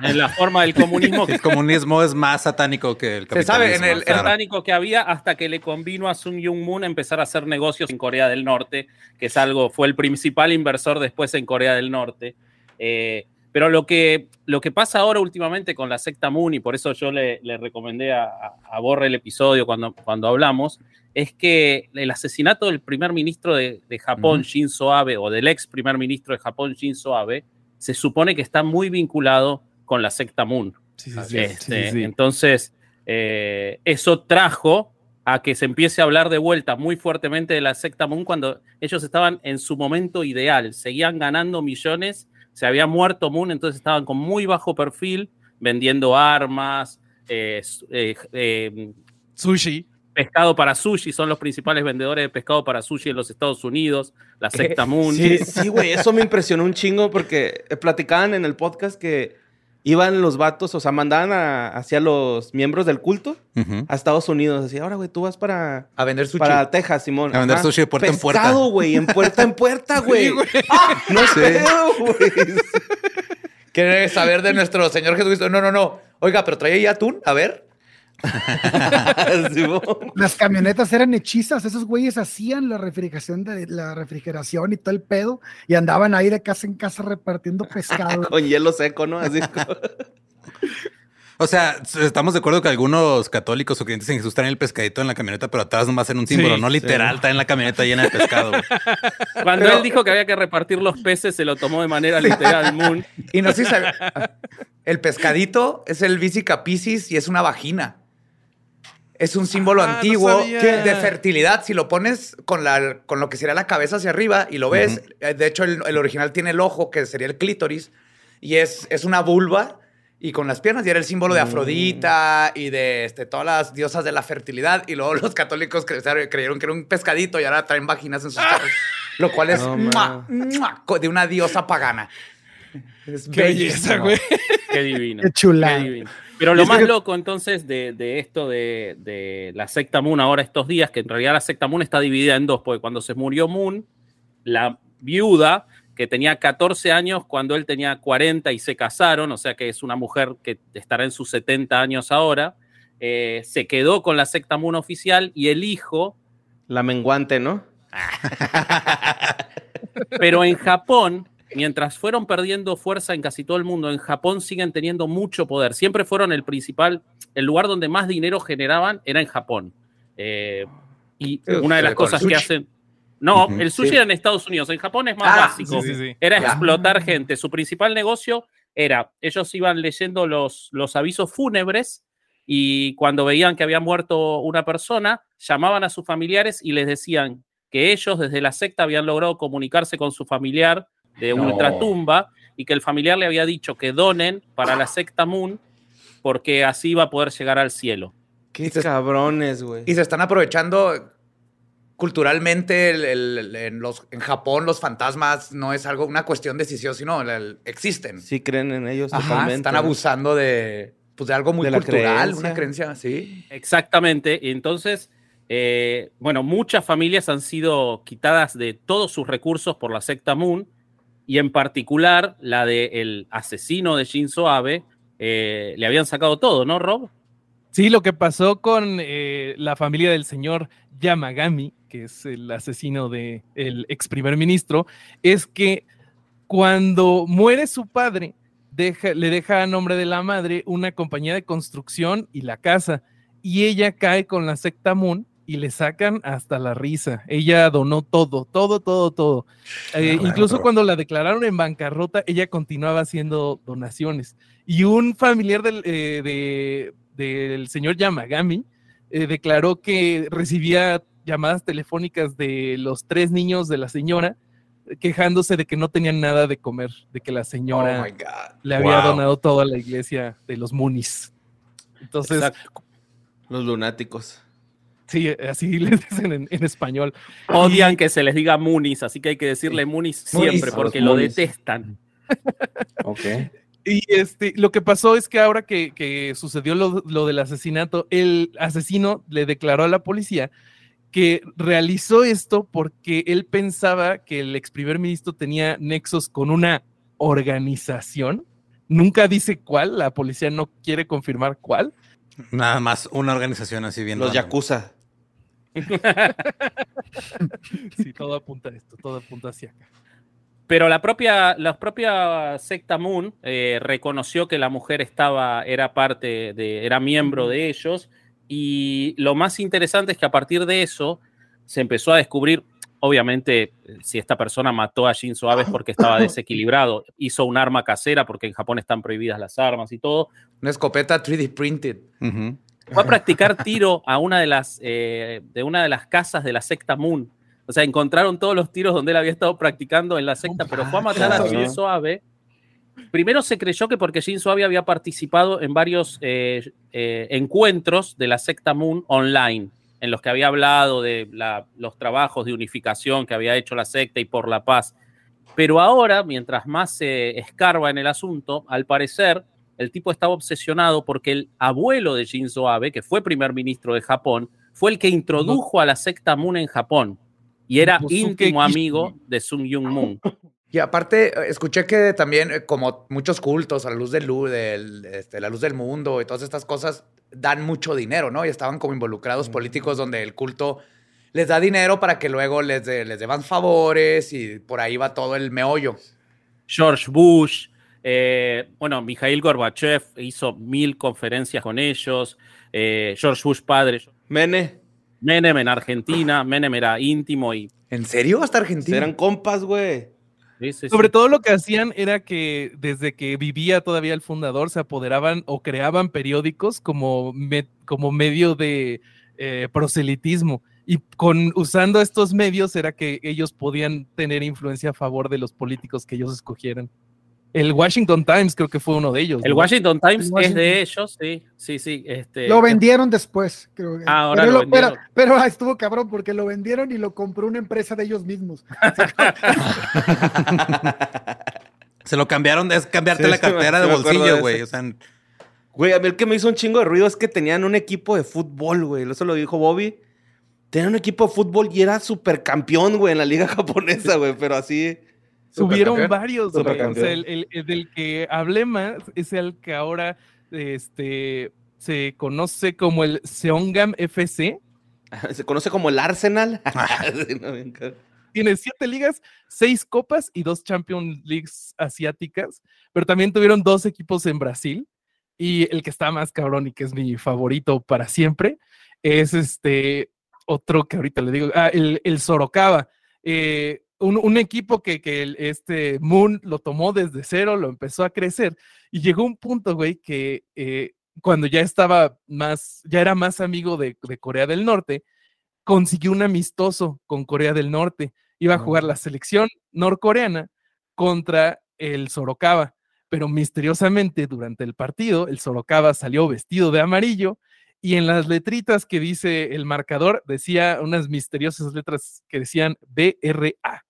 En la forma del comunismo El comunismo es más satánico que el Se sabe, en capitalismo. el- claro. satánico que había hasta que le convino a Sun Yung Moon a empezar a hacer negocios en Corea del Norte, que es algo, fue el principal inversor después en Corea del Norte. Eh, pero lo que, lo que pasa ahora últimamente con la secta Moon, y por eso yo le, le recomendé a, a- Borre el episodio cuando, cuando hablamos, es que el asesinato del primer ministro de, de Japón, Shinzo Abe, o del ex primer ministro de Japón, Shinzo Abe, se supone que está muy vinculado con la secta Moon. Sí, sí, sí, Este, sí, sí. Entonces, eh, eso trajo a que se empiece a hablar de vuelta muy fuertemente de la secta Moon cuando ellos estaban en su momento ideal, seguían ganando millones, se había muerto Moon, entonces estaban con muy bajo perfil, vendiendo armas, eh, eh, eh, Sushi. pescado para sushi, son los principales vendedores de pescado para sushi en los Estados Unidos, la secta Moon. Sí, sí, güey, eso me impresionó un chingo porque platicaban en el podcast que iban los vatos, o sea, mandaban a- hacia los miembros del culto a Estados Unidos. Así, ahora, güey, tú vas para, A vender sushi. para Texas, Simón. A vender Ajá. sushi de puerta en puerta. Pescado, güey, en puerta en puerta, güey. ¡Ah! No pedo, güey. ¿Quiere saber de nuestro Señor Jesucristo? No, no, no. Oiga, pero trae ahí atún. A ver. Las camionetas eran hechizas, esos güeyes hacían la refrigeración de la refrigeración y todo el pedo y andaban ahí de casa en casa repartiendo pescado. Con hielo seco, ¿no? Así como- O sea, estamos de acuerdo que algunos católicos o creyentes en Jesús traen el pescadito en la camioneta, pero atrás nomás en un símbolo, Sí, no literal, está en la camioneta llena de pescado. güey. Cuando Pero- él dijo que había que repartir los peces, se lo tomó de manera literal Moon. Y no sé si sabe- El pescadito es el Visica y es una vagina. Es un símbolo Ah, no antiguo que- de fertilidad. Si lo pones con, la, con lo que sería la cabeza hacia arriba y lo ves, eh, de hecho el, el original tiene el ojo, que sería el clítoris, y es, es una vulva y con las piernas, y era el símbolo de Afrodita y de este, todas las diosas de la fertilidad. Y luego los católicos cre- creyeron que era un pescadito y ahora traen vaginas en sus carros. Lo cual es No, ¡mua! ¡mua! co- de una diosa pagana. Es Qué belleza, güey. Qué divino. Qué chulada. Qué divino. Pero lo más loco entonces de, de esto de, de la secta Moon ahora estos días, que en realidad la secta Moon está dividida en dos, porque cuando se murió Moon, la viuda, que tenía 14 años cuando él tenía 40 y se casaron, o sea que es una mujer que estará en sus 70 años ahora, eh, se quedó con la secta Moon oficial y el hijo, La menguante, ¿no? pero en Japón, mientras fueron perdiendo fuerza en casi todo el mundo, en Japón siguen teniendo mucho poder. Siempre fueron el principal, el lugar donde más dinero generaban era en Japón. Eh, Y una de las cosas que hacen. No, el sushi Sí. era en Estados Unidos. En Japón es más Ah, básico. Sí, sí, sí. Era explotar gente. Su principal negocio era, ellos iban leyendo los, los avisos fúnebres y cuando veían que había muerto una persona, llamaban a sus familiares y les decían que ellos desde la secta habían logrado comunicarse con su familiar de No. ultratumba y que el familiar le había dicho que donen para la secta Moon porque así iba a poder llegar al cielo. Qué cabrones, güey. Y se están aprovechando culturalmente el- el- el- en, los, en Japón los fantasmas no es algo, una cuestión de decisión, sino el- el- existen. Sí creen en ellos Ajá, totalmente. están abusando de, pues, de algo muy De cultural, creencia. una creencia, sí. Exactamente. Y entonces, eh, bueno, muchas familias han sido quitadas de todos sus recursos por la secta Moon y en particular la del asesino de Shinzo Abe. eh, le habían sacado todo, ¿no, Rob? Sí, lo que pasó con eh, la familia del señor Yamagami, que es el asesino del ex primer ministro, es que cuando muere su padre, deja- le deja a nombre de la madre una compañía de construcción y la casa, y ella cae con la secta Moon y le sacan hasta la risa. Ella donó todo, todo, todo, todo. Eh, Claro. incluso cuando la declararon en bancarrota, ella continuaba haciendo donaciones. Y un familiar del, eh, de- del señor Yamagami eh, declaró que recibía llamadas telefónicas de los tres niños de la señora eh, quejándose de que no tenían nada de comer, de que la señora Oh le había Wow. donado todo a la iglesia de los Munis. Entonces, Exacto. Los lunáticos. Sí, así les dicen en, en español. Odian que se les diga Munis, así que hay que decirle Munis siempre porque lo detestan. Ok. Y este, lo que pasó es que ahora que, que sucedió lo, lo del asesinato, el asesino le declaró a la policía que realizó esto porque él pensaba que el ex primer ministro tenía nexos con una organización. Nunca dice cuál, la policía no quiere confirmar cuál. Nada más una organización así bien. Los random. Yakuza. Sí, todo apunta a esto, todo apunta hacia acá. Pero la propia, la propia secta Moon eh, reconoció que la mujer estaba, era parte de, era miembro de ellos. Y lo más interesante es que a partir de eso se empezó a descubrir, obviamente, eh, si esta persona mató a Shinzo Abe es porque estaba desequilibrado, hizo un arma casera porque en Japón están prohibidas las armas y todo. Una escopeta 3D printed. Ujú. Fue a practicar tiro a una de las, eh, de una de las casas de la secta Moon. O sea, encontraron todos los tiros donde él había estado practicando en la secta, pero fue a matar a. Shinzo Abe. Primero se creyó que porque Shinzo Abe había participado en varios eh, eh, encuentros de la secta Moon online, en los que había hablado de la- los trabajos de unificación que había hecho la secta y por la paz. Pero ahora, mientras más se escarba en el asunto, al parecer el tipo estaba obsesionado porque el abuelo de Shinzo Abe, que fue primer ministro de Japón, fue el que introdujo a la secta Moon en Japón y era íntimo amigo de Sun Young Moon. Y aparte, eh, escuché que también, eh, como muchos cultos a la luz del, lu- del este, la luz del mundo y todas estas cosas, dan mucho dinero, ¿no? Y estaban como involucrados políticos donde el culto les da dinero para que luego les, de- les deban favores y por ahí va todo el meollo. George Bush, eh, bueno, Mikhail Gorbachev hizo mil conferencias con ellos, eh, George Bush padre, Mene. Menem en Argentina, Menem era íntimo y... ¿En serio? ¿Hasta Argentina? Eran compas, güey. sí, sí, sí. Sobre todo lo que hacían era que desde que vivía todavía el fundador se apoderaban o creaban periódicos como, me- como medio de eh, proselitismo. Y con usando estos medios era que ellos podían tener influencia a favor de los políticos que ellos escogieran. El Washington Times creo que fue uno de ellos. El ¿no? Washington Times El es de ellos, sí, sí, sí. Este, Lo vendieron después, creo. que. Ah, ahora pero, lo lo- pero- vendieron. pero, ah, estuvo cabrón porque lo vendieron y lo compró una empresa de ellos mismos. Se lo cambiaron, es cambiarte Sí, la cartera sí de bolsillo, güey. O sea, Güey, a mí el que me hizo un chingo de ruido es que tenían un equipo de fútbol, güey. Eso lo dijo Bobby. Tenían un equipo de fútbol y era supercampeón, güey, en la liga japonesa, güey. Pero así. Subieron varios, güey. O sea, el, el- el del que hablé más es el que ahora este, se conoce como el Seongam FC. Se conoce como el Arsenal. Tiene siete ligas, seis copas y dos Champions Leagues asiáticas, pero también tuvieron dos equipos en Brasil. Y el que está más cabrón y que es mi favorito para siempre es este otro que ahorita le digo, ah, el, el Sorocaba. Eh, un, un, equipo que, que el, este Moon lo tomó desde cero, lo empezó a crecer y llegó un punto, güey, que eh, cuando ya estaba más, ya era más amigo de, de, Corea del Norte, consiguió un amistoso con Corea del Norte. Iba a jugar la selección norcoreana contra el Sorocaba, pero misteriosamente durante el partido el Sorocaba salió vestido de amarillo y en las letritas que dice el marcador decía unas misteriosas letras que decían BRA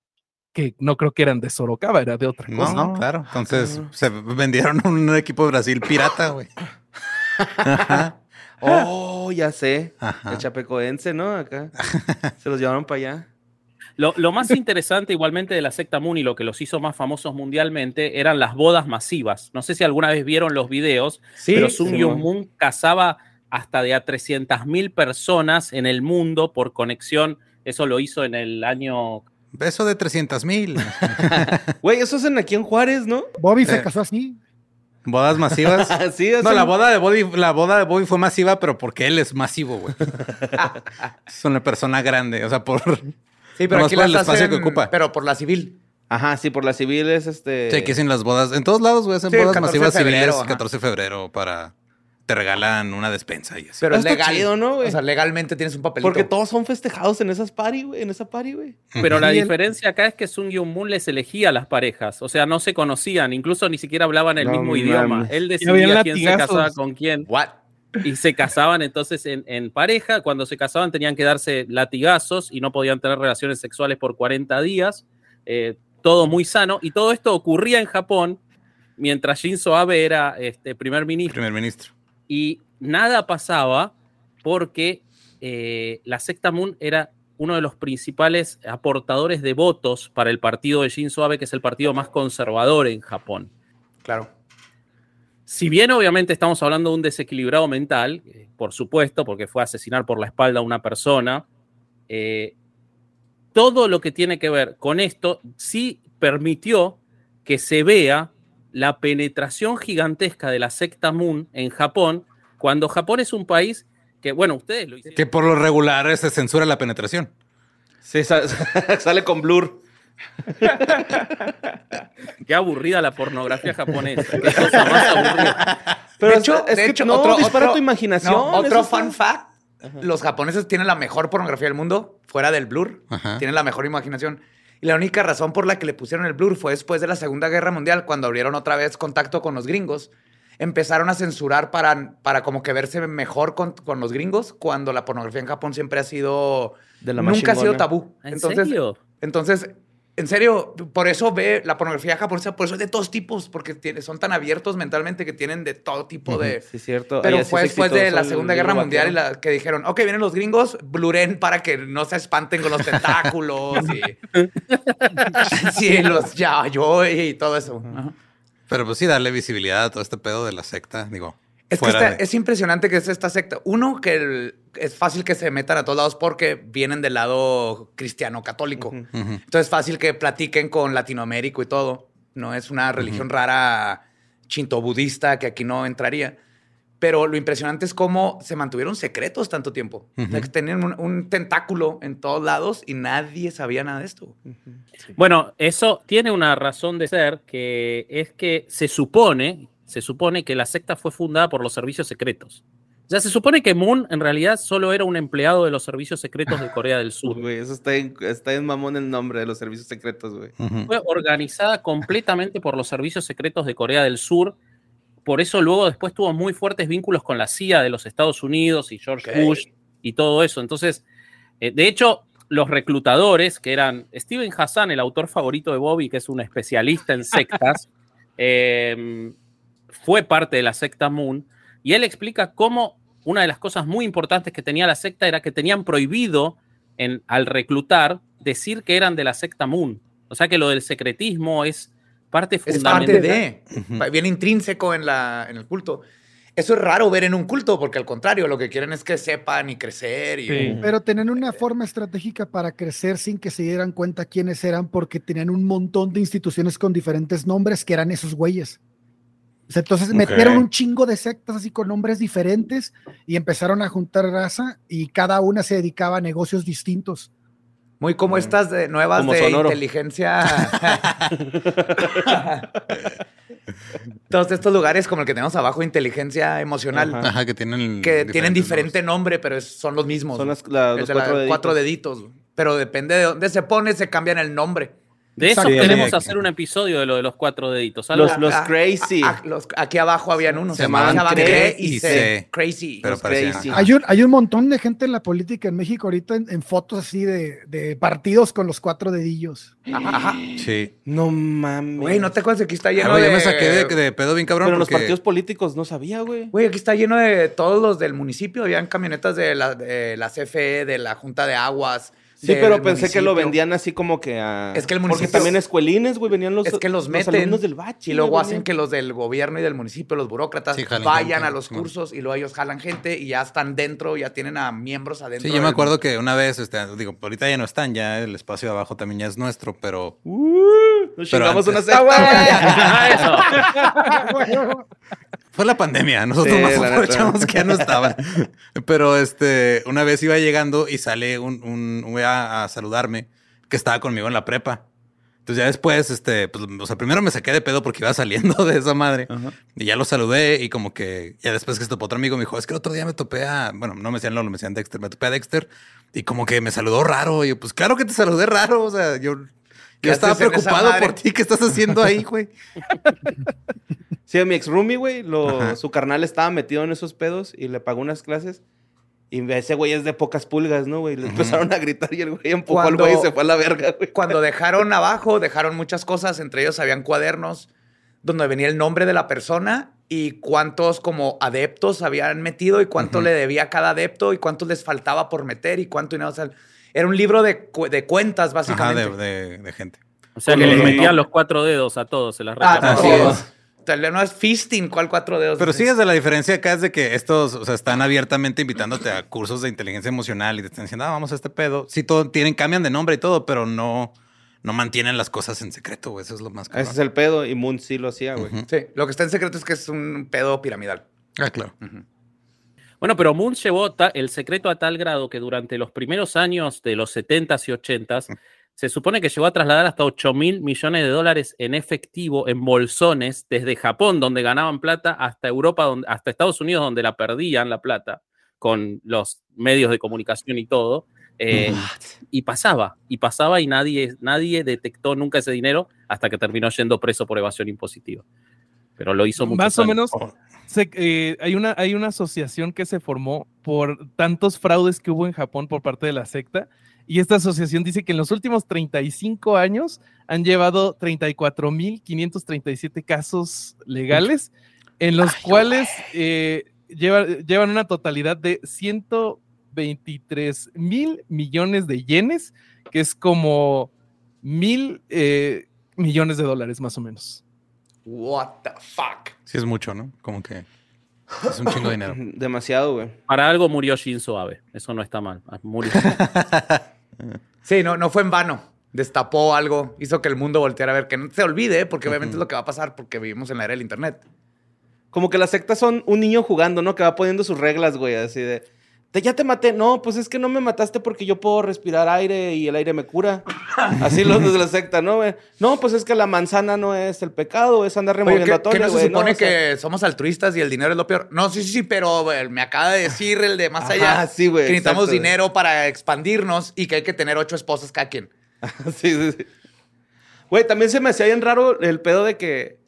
que no creo que eran de Sorocaba, era de otra cosa. No, no, claro. Entonces se vendieron un equipo de Brasil pirata, güey. oh, ya sé. Ajá. El chapecoense, ¿no? Acá. se los llevaron para allá. Lo, lo, más interesante igualmente de la secta Moon y lo que los hizo más famosos mundialmente eran las bodas masivas. No sé si alguna vez vieron los videos, sí, pero Sun sí, Moon casaba hasta de a 300 mil personas en el mundo por conexión. Eso lo hizo en el año Beso de 300 mil. Güey, eso es en aquí en Juárez, ¿no? Bobby se eh. casó así. ¿Bodas masivas? sí, no, la boda, de Bobby, la boda de Bobby fue masiva, pero porque él es masivo, güey. es una persona grande, o sea, por... Sí, pero aquí por el espacio hacen, que ocupa. Pero por la civil. Ajá, sí, por la civil es este... Sí, que hacen las bodas. En todos lados, güey, hacen sí, bodas masivas civiles. Ajá. 14 de febrero para te regalan una despensa y así. Pero es legal, chido, ¿no, güey? O sea, legalmente tienes un papelito. Porque todos son festejados en esas party, güey, en esa party, güey. Pero la diferencia acá es que Sun Young Moon les elegía a las parejas, o sea, no se conocían, incluso ni siquiera hablaban el no, mismo man. idioma. Él decidía quién se casaba con quién. What? Y se casaban entonces en, en, pareja. Cuando se casaban tenían que darse latigazos y no podían tener relaciones sexuales por 40 días. Eh, todo muy sano. Y todo esto ocurría en Japón mientras Shinzo Abe era este, primer ministro. Primer ministro. Y nada pasaba porque eh, la secta Moon era uno de los principales aportadores de votos para el partido de Shinzo Abe, que es el partido más conservador en Japón. Claro. Si bien obviamente estamos hablando de un desequilibrado mental, eh, por supuesto, porque fue asesinar por la espalda a una persona, eh, todo lo que tiene que ver con esto sí permitió que se vea la penetración gigantesca de la secta Moon en Japón, cuando Japón es un país que, bueno, ustedes lo hicieron. Que por lo regular se censura la penetración. Sí, sale con blur. Qué aburrida la pornografía japonesa. Qué cosa más aburrida. Pero de hecho, es de que hecho, no, otro, dispara otro, tu imaginación. No, otro fun fact. Ajá. Los japoneses tienen la mejor pornografía del mundo, fuera del blur. Ajá. Tienen la mejor imaginación. Y la única razón por la que le pusieron el blur fue después de la Segunda Guerra Mundial, cuando abrieron otra vez contacto con los gringos. Empezaron a censurar para, para como que verse mejor con, con los gringos, cuando la pornografía en Japón siempre ha sido... De la nunca ha sido tabú. ¿En entonces, serio? Entonces, en serio, por eso ve la pornografía japonesa, por eso es de todos tipos, porque tiene, son tan abiertos mentalmente que tienen de todo tipo uh -huh. de. Sí, cierto. Pero fue después de la Segunda Guerra Mundial y la, que dijeron, ok, vienen los gringos, bluren para que no se espanten con los tentáculos y. sí, los ya, yo y todo eso. Pero pues sí, darle visibilidad a todo este pedo de la secta, digo. Es que está, de... es impresionante que es esta secta. Uno, que el, es fácil que se metan a todos lados porque vienen del lado cristiano católico. Uh -huh. Entonces es fácil que platiquen con Latinoamérica y todo. No es una religión uh -huh. rara chinto budista que aquí no entraría. Pero lo impresionante es cómo se mantuvieron secretos tanto tiempo. Uh -huh. Tenían un, un, tentáculo en todos lados y nadie sabía nada de esto. Sí. Bueno, eso tiene una razón de ser que es que se supone, se supone que la secta fue fundada por los servicios secretos. Ya se supone que Moon en realidad solo era un empleado de los servicios secretos de Corea del Sur. Eso está en, está en mamón el nombre de los servicios secretos, güey. Uh -huh. Fue organizada completamente por los servicios secretos de Corea del Sur. Por eso luego después tuvo muy fuertes vínculos con la CIA de los Estados Unidos y George okay. Bush y todo eso. Entonces, eh, de hecho, los reclutadores, que eran Steven Hassan, el autor favorito de Bobby, que es un especialista en sectas, eh, fue parte de la secta Moon, y él explica cómo una de las cosas muy importantes que tenía la secta era que tenían prohibido en, al reclutar decir que eran de la secta Moon. O sea que lo del secretismo es parte fundamental. Es parte de, uh -huh. bien intrínseco en, la, en el culto. Eso es raro ver en un culto, porque al contrario, lo que quieren es que sepan y crecer. Y... Sí. Pero tenían una forma estratégica para crecer sin que se dieran cuenta quiénes eran, porque tenían un montón de instituciones con diferentes nombres que eran esos güeyes. O sea, entonces metieron un chingo de sectas así con nombres diferentes y empezaron a juntar raza y cada una se dedicaba a negocios distintos. Muy como estas de, nuevas Como de Sonoro. inteligencia. Todos estos lugares como el que tenemos abajo, inteligencia emocional, Ajá. Ajá, que tienen. que tienen diferente nombre, pero son los mismos. Son las- la- los de la- cuatro deditos. cuatro deditos. Pero depende de dónde se pone, se cambian el nombre. De eso queremos hacer un episodio de lo de los cuatro deditos. Los- los Ah, crazy. ah, los- aquí abajo habían unos. Se llamaban Cre Cre y y C. Crazy. Pero crazy. Hay un, hay un montón de gente en la política en México ahorita en, en fotos así de, de partidos con los cuatro dedillos. Ajá, ajá. Sí. No mames. Güey, ¿no te acuerdas que aquí está Ah, lleno de... yo me saqué de, de pedo bien cabrón. Pero los partidos políticos no sabía, güey. Güey, aquí está lleno de todos los del municipio. Habían camionetas de la, de la CFE, de la Junta de Aguas. Sí, pero pensé que lo vendían así como que a... Es que el Porque municipio- también escuelines, güey, venían los Es que los meten alumnos del bache. y luego güey, hacen que los del gobierno y del municipio, los burócratas, Sí, vayan gente, a los cursos y luego ellos jalan gente y ya están dentro, ya tienen a miembros adentro. Sí, yo me del- acuerdo que una vez, este, digo, ahorita ya no están, ya el espacio de abajo también ya es nuestro, pero Uh, nos Pero chingamos una antes- secta, güey. fue la pandemia, nosotros Sí, nos aprovechamos que ya no estaban. Pero este, una vez iba llegando y sale un, un, un güey a, a saludarme que estaba conmigo en la prepa. Entonces ya después, este, pues, o sea, primero me saqué de pedo porque iba saliendo de esa madre. Y ya lo saludé y como que ya después que se topó otro amigo me dijo, es que el otro día me topé a, bueno, no me decían Lolo, me decían Dexter, me topé a Dexter y como que me saludó raro. Y yo, pues claro que te saludé raro, o sea, yo, ¿Qué yo estaba preocupado por ti, ¿qué estás haciendo ahí, güey? Sí, mi ex roomie, güey, lo- su carnal estaba metido en esos pedos y le pagó unas clases. Y ese güey es de pocas pulgas, ¿no, güey? Le empezaron a gritar y el güey empujó Cuando- al güey y se fue a la verga, güey. Cuando dejaron abajo, dejaron muchas cosas, entre ellos habían cuadernos donde venía el nombre de la persona y cuántos como adeptos habían metido y cuánto le debía a cada adepto y cuánto les faltaba por meter y cuánto dinero. O sea, era un libro de, cu- de cuentas, Ajá, básicamente. de, de- de gente. O sea que les metían los cuatro dedos a todos, se las Ah, Así sí. es. No es fisting, ¿cuál cuatro dedos? Pero sí, desde la diferencia acá es de que estos, o sea, están abiertamente invitándote a cursos de inteligencia emocional y te están diciendo, ah, vamos a este pedo. Sí, todo, tienen, cambian de nombre y todo, pero no, no mantienen las cosas en secreto, güey. Eso es lo más Ese es el pedo y Moon sí lo hacía, güey. Sí, lo que está en secreto es que es un pedo piramidal. Ah, claro. Bueno, pero Moon llevó el secreto a tal grado que durante los primeros años de los 70s y 80s se supone que llegó a trasladar hasta 8 mil millones de dólares en efectivo, en bolsones, desde Japón, donde ganaban plata, hasta Europa, donde, hasta Estados Unidos, donde la perdían la plata, con los medios de comunicación y todo. eh, y pasaba, y pasaba, y nadie, nadie detectó nunca ese dinero hasta que terminó yendo preso por evasión impositiva. Pero lo hizo muchos Más o años. menos, se- eh, hay, una, hay una asociación que se formó por tantos fraudes que hubo en Japón por parte de la secta. Y esta asociación dice que en los últimos 35 años han llevado 34.537 casos legales, en los cuales eh, lleva- llevan una totalidad de 123 mil millones de yenes, que es como mil eh, millones de dólares más o menos. What the fuck? Sí es mucho, ¿no? Como que es un chingo de dinero. Demasiado, güey. Para algo murió Shinzo Abe. Eso no está mal. Ah, Murió. Sí, no, no fue en vano. Destapó algo, hizo que el mundo volteara a ver, que no se olvide, porque obviamente es lo que va a pasar porque vivimos en la era del internet. Como que las sectas son un niño jugando, ¿no? Que va poniendo sus reglas, güey, así de... "Te- ya te maté. No, pues es que no me mataste porque yo puedo respirar aire y el aire me cura. Así los de la secta, ¿no, güey? No, pues es que la manzana no es el pecado, es andar Oye, removiendo ¿qué, a qué no se güey, supone O sea, que somos altruistas y el dinero es lo peor? No, sí, sí, sí, pero güey, me acaba de decir el de más Ajá, allá sí, güey, que necesitamos exacto, güey. dinero para expandirnos y que hay que tener ocho esposas cada quien. sí, sí, sí. Güey, también se me hacía bien raro el pedo de que...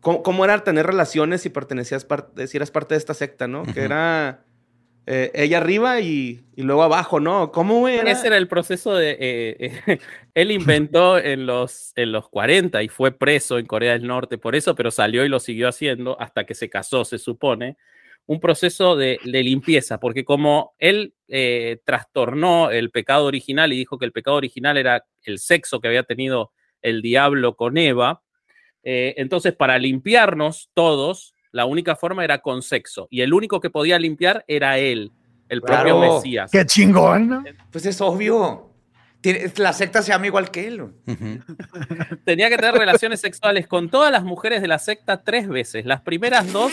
¿Cómo, cómo era tener relaciones si pertenecías, si eras parte de esta secta, no? Que era... eh, ella arriba y, y luego abajo, ¿no? ¿Cómo? Era? Ese era el proceso de... eh, eh, él inventó en los, en los 40 y fue preso en Corea del Norte por eso, pero salió y lo siguió haciendo hasta que se casó, se supone. Un proceso de, de limpieza, porque como él eh, trastornó el pecado original y dijo que el pecado original era el sexo que había tenido el diablo con Eva, eh, entonces para limpiarnos todos, la única forma era con sexo. Y el único que podía limpiar era él, el propio. Mesías. Qué chingón. Pues es obvio. tiene- la secta se llama igual que él. Tenía que tener relaciones sexuales con todas las mujeres de la secta tres veces. Las primeras dos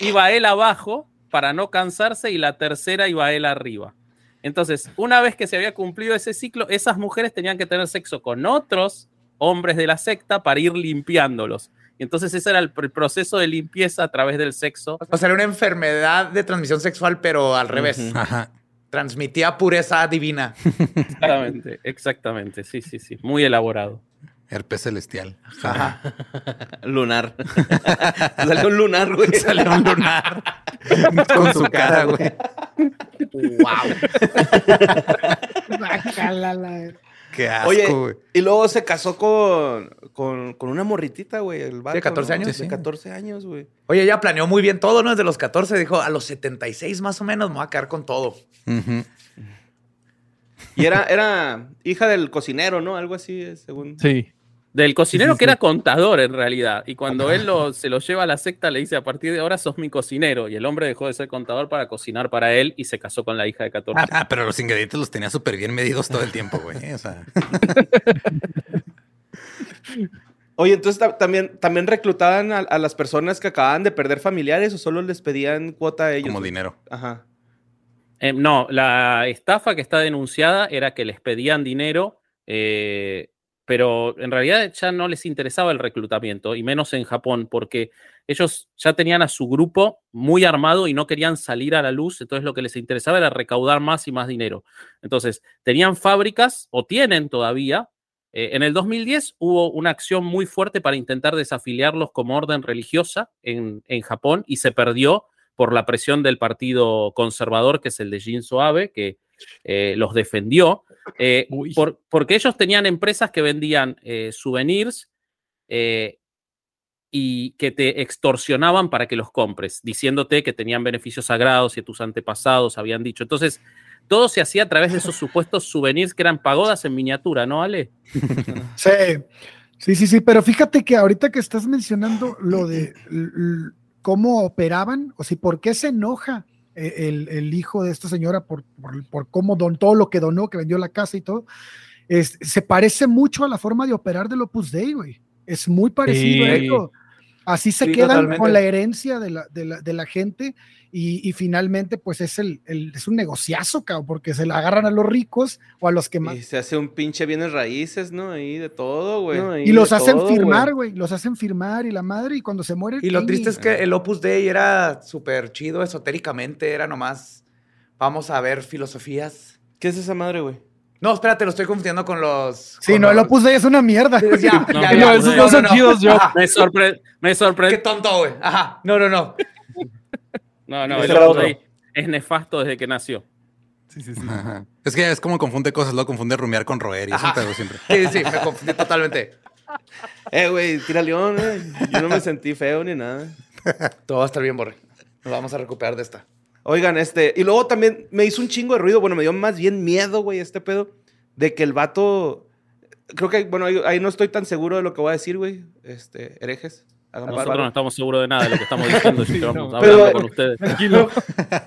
iba él abajo para no cansarse y la tercera iba él arriba. Entonces, una vez que se había cumplido ese ciclo, esas mujeres tenían que tener sexo con otros hombres de la secta para ir limpiándolos. Y entonces ese era el pr- proceso de limpieza a través del sexo. O sea, era una enfermedad de transmisión sexual, pero al revés. Ajá. Transmitía pureza divina. Exactamente, exactamente. Sí, sí, sí. Muy elaborado. Herpes celestial. Ajá. Lunar. Salió un lunar, güey. Salió un lunar con su cara, güey. Bácala, la- Qué asco, Oye, güey. y luego se casó con, con, con una morritita, güey. El vato, 14 ¿no? años? De Sí, sí. 14 años, güey. Oye, ella planeó muy bien todo, ¿no? Desde los 14 dijo, a los 76 más o menos me voy a quedar con todo. Ujú. Y era, era hija del cocinero, ¿no? Algo así, eh, según. Sí. Del cocinero Sí, sí, que sí. era contador en realidad. Y cuando él lo- se lo lleva a la secta, le dice, a partir de ahora sos mi cocinero. Y el hombre dejó de ser contador para cocinar para él y se casó con la hija de 14 Ah, ah, pero los ingredientes los tenía súper bien medidos todo el tiempo, güey. O sea, Oye, entonces ta- también, también reclutaban a, a las personas que acababan de perder familiares o solo les pedían cuota a ellos. como dinero. Ajá. Eh, no, la estafa que está denunciada era que les pedían dinero, eh, pero en realidad ya no les interesaba el reclutamiento, y menos en Japón, porque ellos ya tenían a su grupo muy armado y no querían salir a la luz, entonces lo que les interesaba era recaudar más y más dinero. Entonces, tenían fábricas, o tienen todavía. eh, en el 2010 hubo una acción muy fuerte para intentar desafiliarlos como orden religiosa en, en Japón y se perdió por la presión del partido conservador, que es el de Shinzo Abe, que eh, los defendió, eh, por- porque ellos tenían empresas que vendían eh, souvenirs eh, y que te extorsionaban para que los compres, diciéndote que tenían beneficios sagrados y tus antepasados habían dicho. Entonces, todo se hacía a través de esos supuestos souvenirs que eran pagodas en miniatura, ¿no, Ale? Sí, sí, sí, sí, pero fíjate que ahorita que estás mencionando lo de cómo operaban, o sea, por qué se enoja el, el hijo de esta señora por, por, por cómo don, todo lo que donó, que vendió la casa y todo, es- se parece mucho a la forma de operar del Opus Dei, güey. Es muy parecido a Sí. Así se Sí, quedan totalmente. con la herencia de la, de la, de la gente y, y finalmente pues es, el, el- es un negociazo, cabrón, porque se la agarran a los ricos o a los que más... Y se hace un pinche bienes raíces, ¿no? Ahí de todo, güey. No, Y los hacen todo, firmar, güey. Los hacen firmar y la madre, y cuando se muere. Y lo triste es que el Opus Dei era súper chido esotéricamente, era nomás, vamos a ver filosofías. ¿Qué es esa madre, güey? No, espérate, lo estoy confundiendo con los... Sí, con no, los- Opus Dei es una mierda. Sí, ya, No, ya, no, ya. esos no son chidos, yo. Ajá. Me, sorpre me Qué sorprendió. tonto, güey. Ajá. No, no, no. No, no, Ese el es nefasto desde que nació. Sí, sí, sí. Ajá. Es que es como confunde cosas, lo confunde rumiar con roer y es un Ajá. pedo siempre. Sí, sí, me confundí totalmente. Eh, güey, tira león, eh. Yo no me sentí feo ni nada. Todo va a estar bien, Borre. Nos vamos a recuperar de esta. Oigan, este, y luego también me hizo un chingo de ruido, bueno, me dio más bien miedo, güey, este pedo, de que el vato, creo que, bueno, ahí, ahí no estoy tan seguro de lo que voy a decir, güey, este, herejes. Nosotros paro. no estamos seguros de nada de lo que estamos diciendo no. estamos Pero- hablando con ustedes. Tranquilo.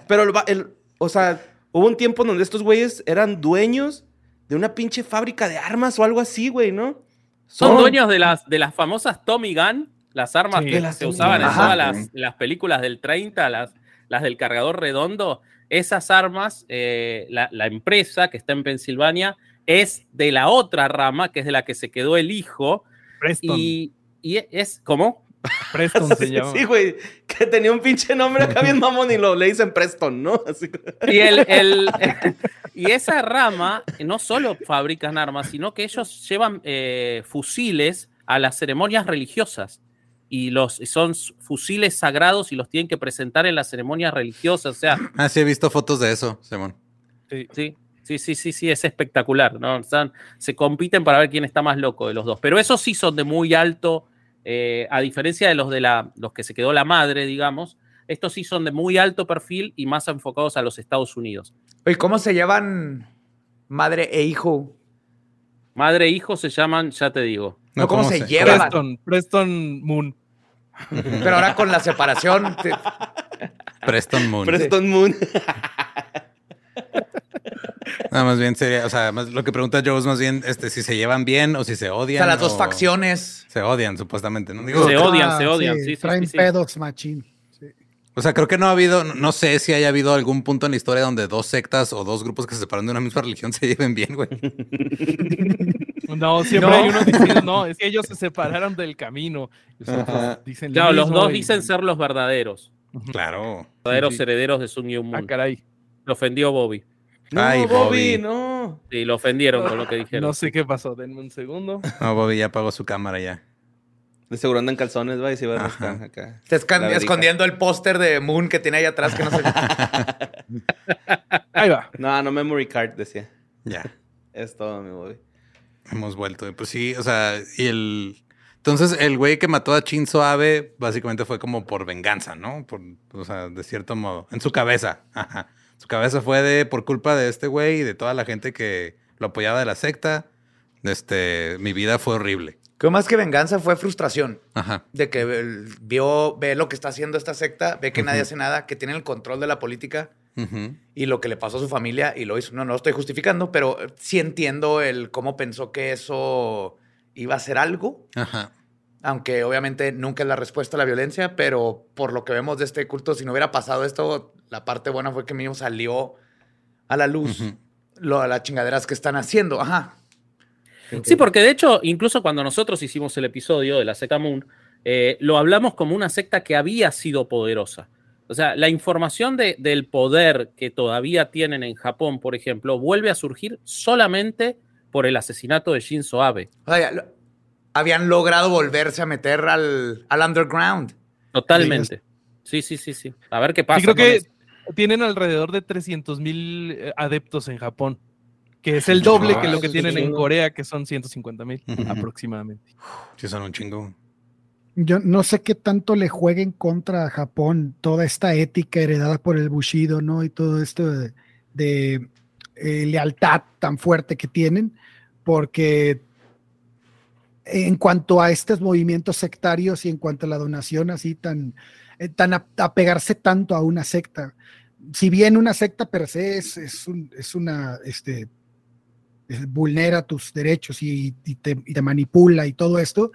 Pero, el, o sea, hubo un tiempo donde estos güeyes eran dueños de una pinche fábrica de armas o algo así, güey, ¿no? Son dueños de las, de las famosas Tommy Gun, las armas Sí. que las se usaban en todas las, las películas del 30, las, las del cargador redondo. Esas armas, eh, la, la empresa que está en Pensilvania es de la otra rama, que es de la que se quedó el hijo. Preston. Y, y es, ¿cómo? Preston se Sí, llama. Sí, güey, que tenía un pinche nombre acá bien mamón y lo le dicen Preston, ¿no? Así que- Y, el, el- y esa rama no solo fabrican armas, sino que ellos llevan eh, fusiles a las ceremonias religiosas. Y los, son fusiles sagrados y los tienen que presentar en las ceremonias religiosas. O sea, Ah, sí, he visto fotos de eso, Simón. sí, sí, sí, sí, sí, es espectacular. ¿no? Están- se compiten para ver quién está más loco de los dos. Pero esos sí son de muy alto, eh, a diferencia de los de la, los que se quedó la madre, digamos. Estos sí son de muy alto perfil y más enfocados a los Estados Unidos. Oye, ¿cómo se llevan madre e hijo? Madre e hijo se llaman, ya te digo. No, ¿cómo se lleva? Preston, Preston Moon. Pero ahora con la separación. te- Preston Moon. Preston Moon. No, más bien sería, o sea, más- lo que pregunta Joe es más bien este, si se llevan bien o si se O odian. sea, las dos o- facciones. Se odian, supuestamente. ¿no? Digo, Se odian, se odian, sí, sí, Ah, Traen sí, sí. pedos, machín. O sea, creo que no ha habido, no- no sé si haya habido algún punto en la historia donde dos sectas o dos grupos que se separan de una misma religión se lleven bien, güey. No, siempre No. hay uno diciendo, no, es que ellos se separaron del camino. Los lo Claro, los dos y- dicen ser los verdaderos. Claro. Verdaderos sí. herederos de Sun Ah, Moon. caray. Lo ofendió Bobby. No, Ay, Bobby, Bobby. no. Sí, lo ofendieron con lo que dijeron. No sé qué pasó, denme un segundo. No, Bobby ya apagó su cámara ya. De seguro anda en calzones, va, y se va a rascar acá. Está escondiendo el póster de Moon que tiene ahí atrás que no se Ahí va. No, no memory card, decía. Ya. Es todo, mi Bobby. Hemos vuelto. Pues sí, o sea, y el. Entonces, el güey que mató a Shinzo Abe básicamente fue como por venganza, ¿no? Por, o sea, de cierto modo. En su cabeza. Ajá. Su cabeza fue de por culpa de este güey y de toda la gente que lo apoyaba de la secta. Este, mi vida fue horrible. Que más que venganza fue frustración. Ajá. De que vio, ve lo que está haciendo esta secta, ve que nadie hace nada, que tiene el control de la política Y lo que le pasó a su familia y lo hizo. No, no lo estoy justificando, pero sí entiendo el cómo pensó que eso iba a ser algo. Ajá. Aunque obviamente nunca es la respuesta a la violencia, pero por lo que vemos de este culto, si no hubiera pasado esto, la parte buena fue que mismo salió a la luz lo, las chingaderas que están haciendo. Ajá. Sí, porque de hecho, incluso cuando nosotros hicimos el episodio de la secta Moon, eh, lo hablamos como una secta que había sido poderosa. O sea, la información de- del poder que todavía tienen en Japón, por ejemplo, vuelve a surgir solamente por el asesinato de Shinzo Abe. O sea, ya lo- habían logrado volverse a meter al, al underground. Totalmente. Sí, sí, sí, sí. A ver qué pasa. Sí, creo con que eso. tienen alrededor de 300 mil eh, adeptos en Japón, que es el doble que Ah, lo que tienen en. Corea, que son 150 mil aproximadamente. Sí, son un chingo. Yo no sé qué tanto le jueguen contra Japón toda esta ética heredada por el Bushido, ¿no? Y todo esto de, eh, lealtad tan fuerte que tienen, porque en cuanto a estos movimientos sectarios y en cuanto a la donación así tan, eh, tan apegarse tanto a una secta, si bien una secta per se es, es, un- es una, este, es- vulnera tus derechos y te manipula y todo esto,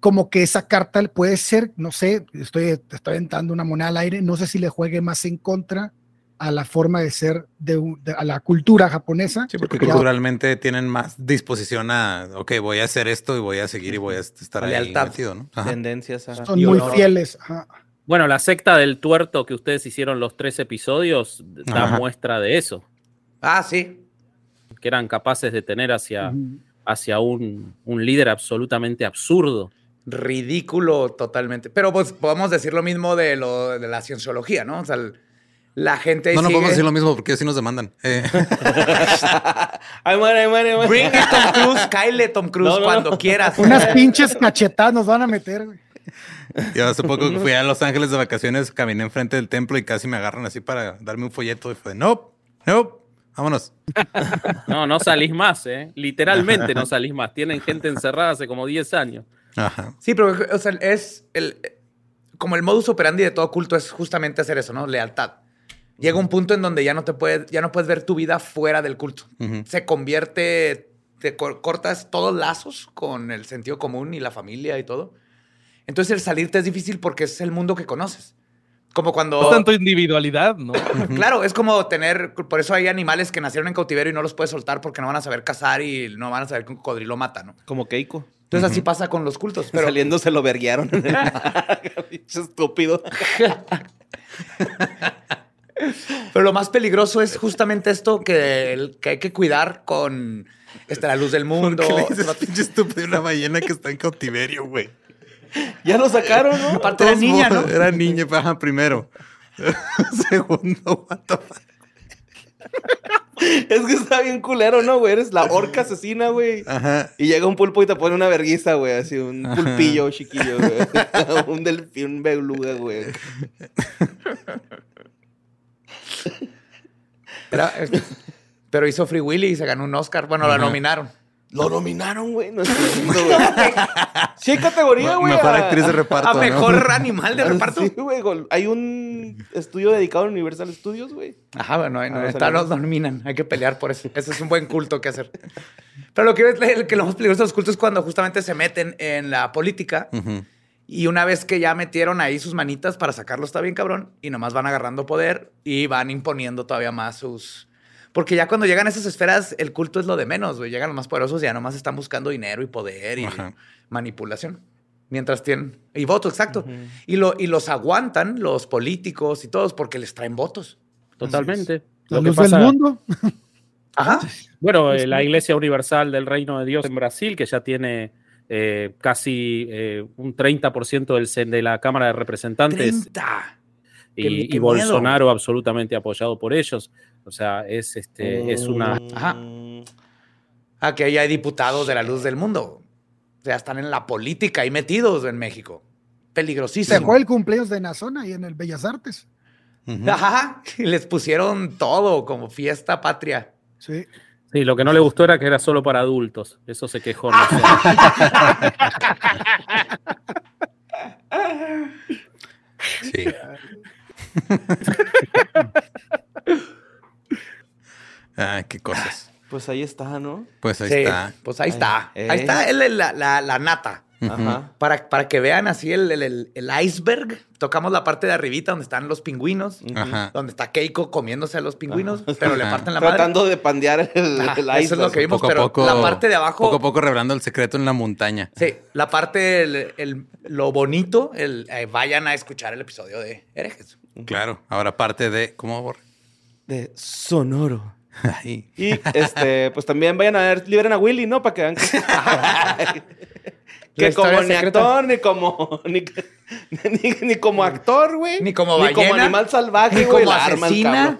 como que esa carta puede ser, no sé, estoy, estoy aventando una moneda al aire, no sé si le juegue más en contra a la forma de ser de, a la cultura japonesa. Sí, porque Ya- culturalmente tienen más disposición a, ok, voy a hacer esto y voy a seguir y voy a estar ahí Lealtad. metido, ¿no? Ajá. Tendencias a... son muy honor. fieles. ajá. Bueno, la secta del tuerto que ustedes hicieron los tres episodios da Ajá. muestra de eso, Ah, sí. que eran capaces de tener hacia, hacia un, un líder absolutamente absurdo. Ridículo totalmente. Pero pues podemos decir lo mismo de, lo, de la cienciología, ¿no? O sea, el- la gente. No, no sigue- podemos decir lo mismo porque así nos demandan. Eh, ay, muere, ay, muere, muere. Bring it, Tom Cruise. Kyle, Tom Cruise, No, no, cuando no. quieras. Unas pinches cachetadas nos van a meter, güey. yo hace poco fui a Los Ángeles de vacaciones, caminé enfrente del templo y casi me agarran así para darme un folleto y fue, no, no, vámonos. No, no salís más, ¿eh? Literalmente no salís más. Tienen gente encerrada hace como 10 años. Ajá. Sí, pero o sea, es el. Como el modus operandi de todo culto es justamente hacer eso, ¿no? Lealtad. Llega un punto en donde ya no te puedes, ya no puedes ver tu vida fuera del culto. Ujú. Se convierte, te cor- cortas todos lazos con el sentido común y la familia y todo. Entonces el salirte es difícil porque es el mundo que conoces. Como cuando... No tanto individualidad, ¿no? Claro, es como tener, por eso hay animales que nacieron en cautiverio y no los puedes soltar porque no van a saber cazar y no van a saber que un cocodrilo mata, ¿no? Como Keiko. Entonces así pasa con los cultos. Pero Saliendo se lo verguearon. Estúpido. Pero lo más peligroso es justamente esto que, que hay que cuidar con este, la luz del mundo. ¿Por qué le dices pinche estúpido una ballena que está en cautiverio, güey? Ya lo sacaron, ¿no? Aparte era niña, ¿no? Era niña, ajá, primero. Segundo, what the fuck. Es que está bien culero, ¿no, güey? Eres la orca asesina, güey. Ajá. Y llega un pulpo y te pone una verguiza, güey. Así, un Ajá. pulpillo chiquillo, güey. un delfín, un beluga, güey. Eh, pero hizo Free Willy y se ganó un Oscar. Bueno, la nominaron. Lo nominaron, güey. No. Sí hay categoría, güey. Mejor a- actriz de reparto. A ¿no? mejor animal de Ah, reparto. Sí, güey. Hay un estudio dedicado a Universal Studios, güey. Ajá, bueno, ahí no, Ah, no está, salió. nos dominan. Hay que pelear por eso. Ese es un buen culto que hacer. Pero lo que es el que lo más peligroso de los cultos es cuando justamente se meten en la política y una vez que ya metieron ahí sus manitas para sacarlo está bien cabrón y nomás van agarrando poder y van imponiendo todavía más sus... Porque ya cuando llegan a esas esferas, el culto es lo de menos, güey. Llegan los más poderosos y ya nomás están buscando dinero y poder y Ajá. manipulación. Mientras tienen... Y votos, exacto. y, lo, y los aguantan los políticos y todos porque les traen votos. Totalmente. Lo que pasa- del mundo. Ajá. Bueno, eh, la Iglesia Universal del Reino de Dios en Brasil, que ya tiene eh, casi eh, un 30% del, de la Cámara de Representantes 30. Qué- y, qué y Bolsonaro absolutamente apoyado por ellos. O sea, es, este, es una... Ajá. Ah, que ahí hay diputados de la luz del mundo. O sea, están en la política ahí metidos en México. Se Peligrosísimo. fue el cumpleaños de Nazona y en el Bellas Artes. Ajá. Y les pusieron todo como fiesta patria. Sí. Sí, lo que no le gustó era que era solo para adultos. Eso se quejó. no sé. Sí. ah, qué cosas. Pues ahí está, ¿no? Pues ahí Sí, está. Pues ahí está. Eh. Ahí está el- la, la- la nata. Ajá. Para, para que vean así el, el- el- el iceberg, tocamos la parte de arribita donde están los pingüinos, Ajá. donde está Keiko comiéndose a los pingüinos, pero le Ajá. parten la madre. Tratando de pandear el, Ajá, el eso es iceberg. lo que vimos, Poco pero poco. la parte de abajo. Poco a poco revelando el secreto en la montaña. Sí, la parte, el, el- lo bonito, el, eh, vayan a escuchar el episodio de herejes. Claro. Ahora parte de. ¿Cómo borra? De sonoro. Ahí. Y este, pues también vayan a ver, liberen a Willy, ¿no? Para que vean que, como ni secreta. actor, ni como ni, ni, ni como actor, güey. Ni como Ni como ballena, animal salvaje, ni güey. como asesina.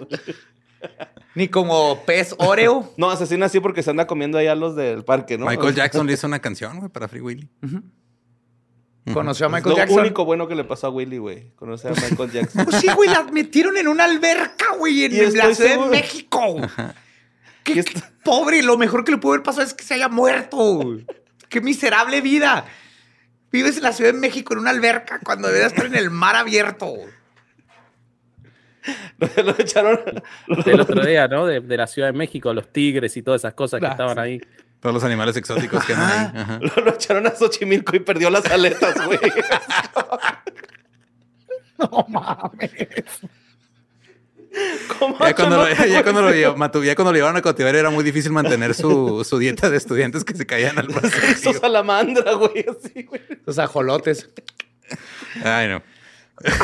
Ni como pez Oreo. No, asesina sí porque se anda comiendo allá los del parque, ¿no? Michael Jackson le hizo una canción, güey, para Free Willy. Conoció a Es Michael lo Jackson. único bueno que le pasó a Willy, güey. Conocer a Michael Jackson. Pues sí, güey, la metieron en una alberca, güey, en la Ciudad de México. Qué, pobre, lo mejor que le pudo haber pasado es que se haya muerto. Qué miserable vida. Vives en la Ciudad de México en una alberca cuando deberías estar en el mar abierto. lo echaron. Del otro día, ¿no? De, de la Ciudad de México, los tigres y todas esas cosas que estaban sí. ahí. Todos los animales exóticos que andan ahí. Ajá. Lo, lo echaron a Xochimilco y perdió las aletas, güey. No mames. ¿Cómo, Ya cuando, lo, ya, cuando lo, ya cuando lo llevaron a cautiverio era muy difícil mantener su, su dieta de estudiantes que se caían al mar. Hizo salamandra, güey, así, güey. Los ajolotes. Ay, no.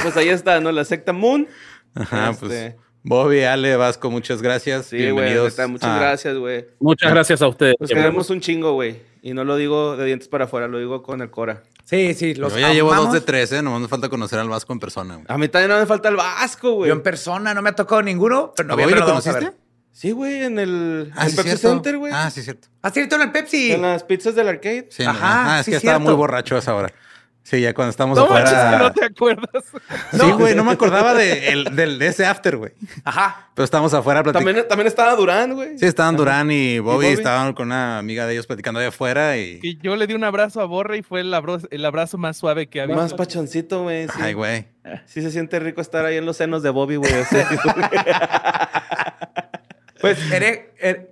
Pues ahí está, ¿no? La secta Moon. Ajá, Este, pues. Bobby, Ale, Vasco, muchas gracias. Sí, güey, muchas gracias, güey. Muchas gracias a ustedes. Nos queremos un chingo, güey. Y no lo digo de dientes para afuera, lo digo con el Cora. Sí, sí, los Yo ya llevo dos de tres, ¿eh? Nomás me falta conocer al Vasco en persona. güey. A mí también no me falta el Vasco, güey. Yo en persona no me ha tocado ninguno, pero ¿A no Bobby lo ver. conociste? Sí, güey, en el, Ah, en sí, Pepsi cierto. Center, güey. Ah, sí, cierto. ¿Ah, cierto? En el Pepsi. En las pizzas del arcade. Sí, Ajá, no, ah, es sí, que estaba muy borracho a esa hora. Sí, ya cuando estamos No manches afuera. que no te acuerdas. Sí, güey, no me acordaba de, el- del- de ese after, güey. Ajá. Pero estábamos afuera platicando. También, también estaba Durán, güey. Sí, estaban Durán y Bobby, Bobby? estaban con una amiga de ellos platicando allá afuera y. Que yo le di un abrazo a Borre y fue el abrazo, el abrazo más suave que había. Más pachoncito, güey. Sí. Ay, güey. Sí se siente rico estar ahí en los senos de Bobby, güey. o sea, Pues here- her-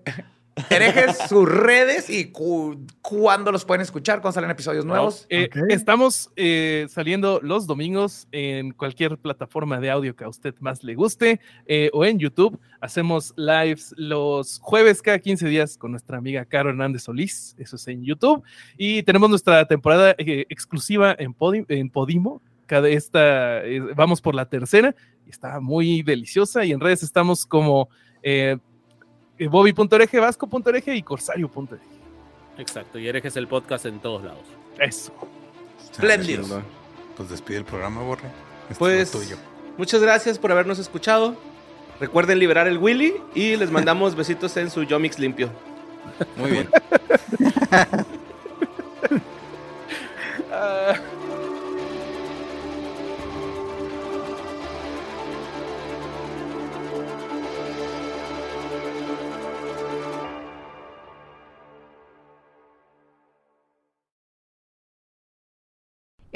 herejes sus redes y cu- cuándo los pueden escuchar, cuando salen episodios nuevos. Eh. Estamos eh, saliendo los domingos en cualquier plataforma de audio que a usted más le guste eh, o en YouTube. Hacemos lives los jueves cada 15 días con nuestra amiga Caro Hernández Solís. Eso es en YouTube. Y tenemos nuestra temporada eh, exclusiva en, Podi- en Podimo. Cada esta, eh, vamos por la tercera y está muy deliciosa. Y en redes estamos como Bobby.ereje, Vasco.ereje y Corsario.ereje. Exacto, y herejes el podcast en todos lados. Eso. Espléndidos. Pues despide el programa, Borre. Este Pues, tuyo. muchas gracias por habernos escuchado. Recuerden liberar el Willy y les mandamos besitos en su Yomix limpio. Muy bien. Ah.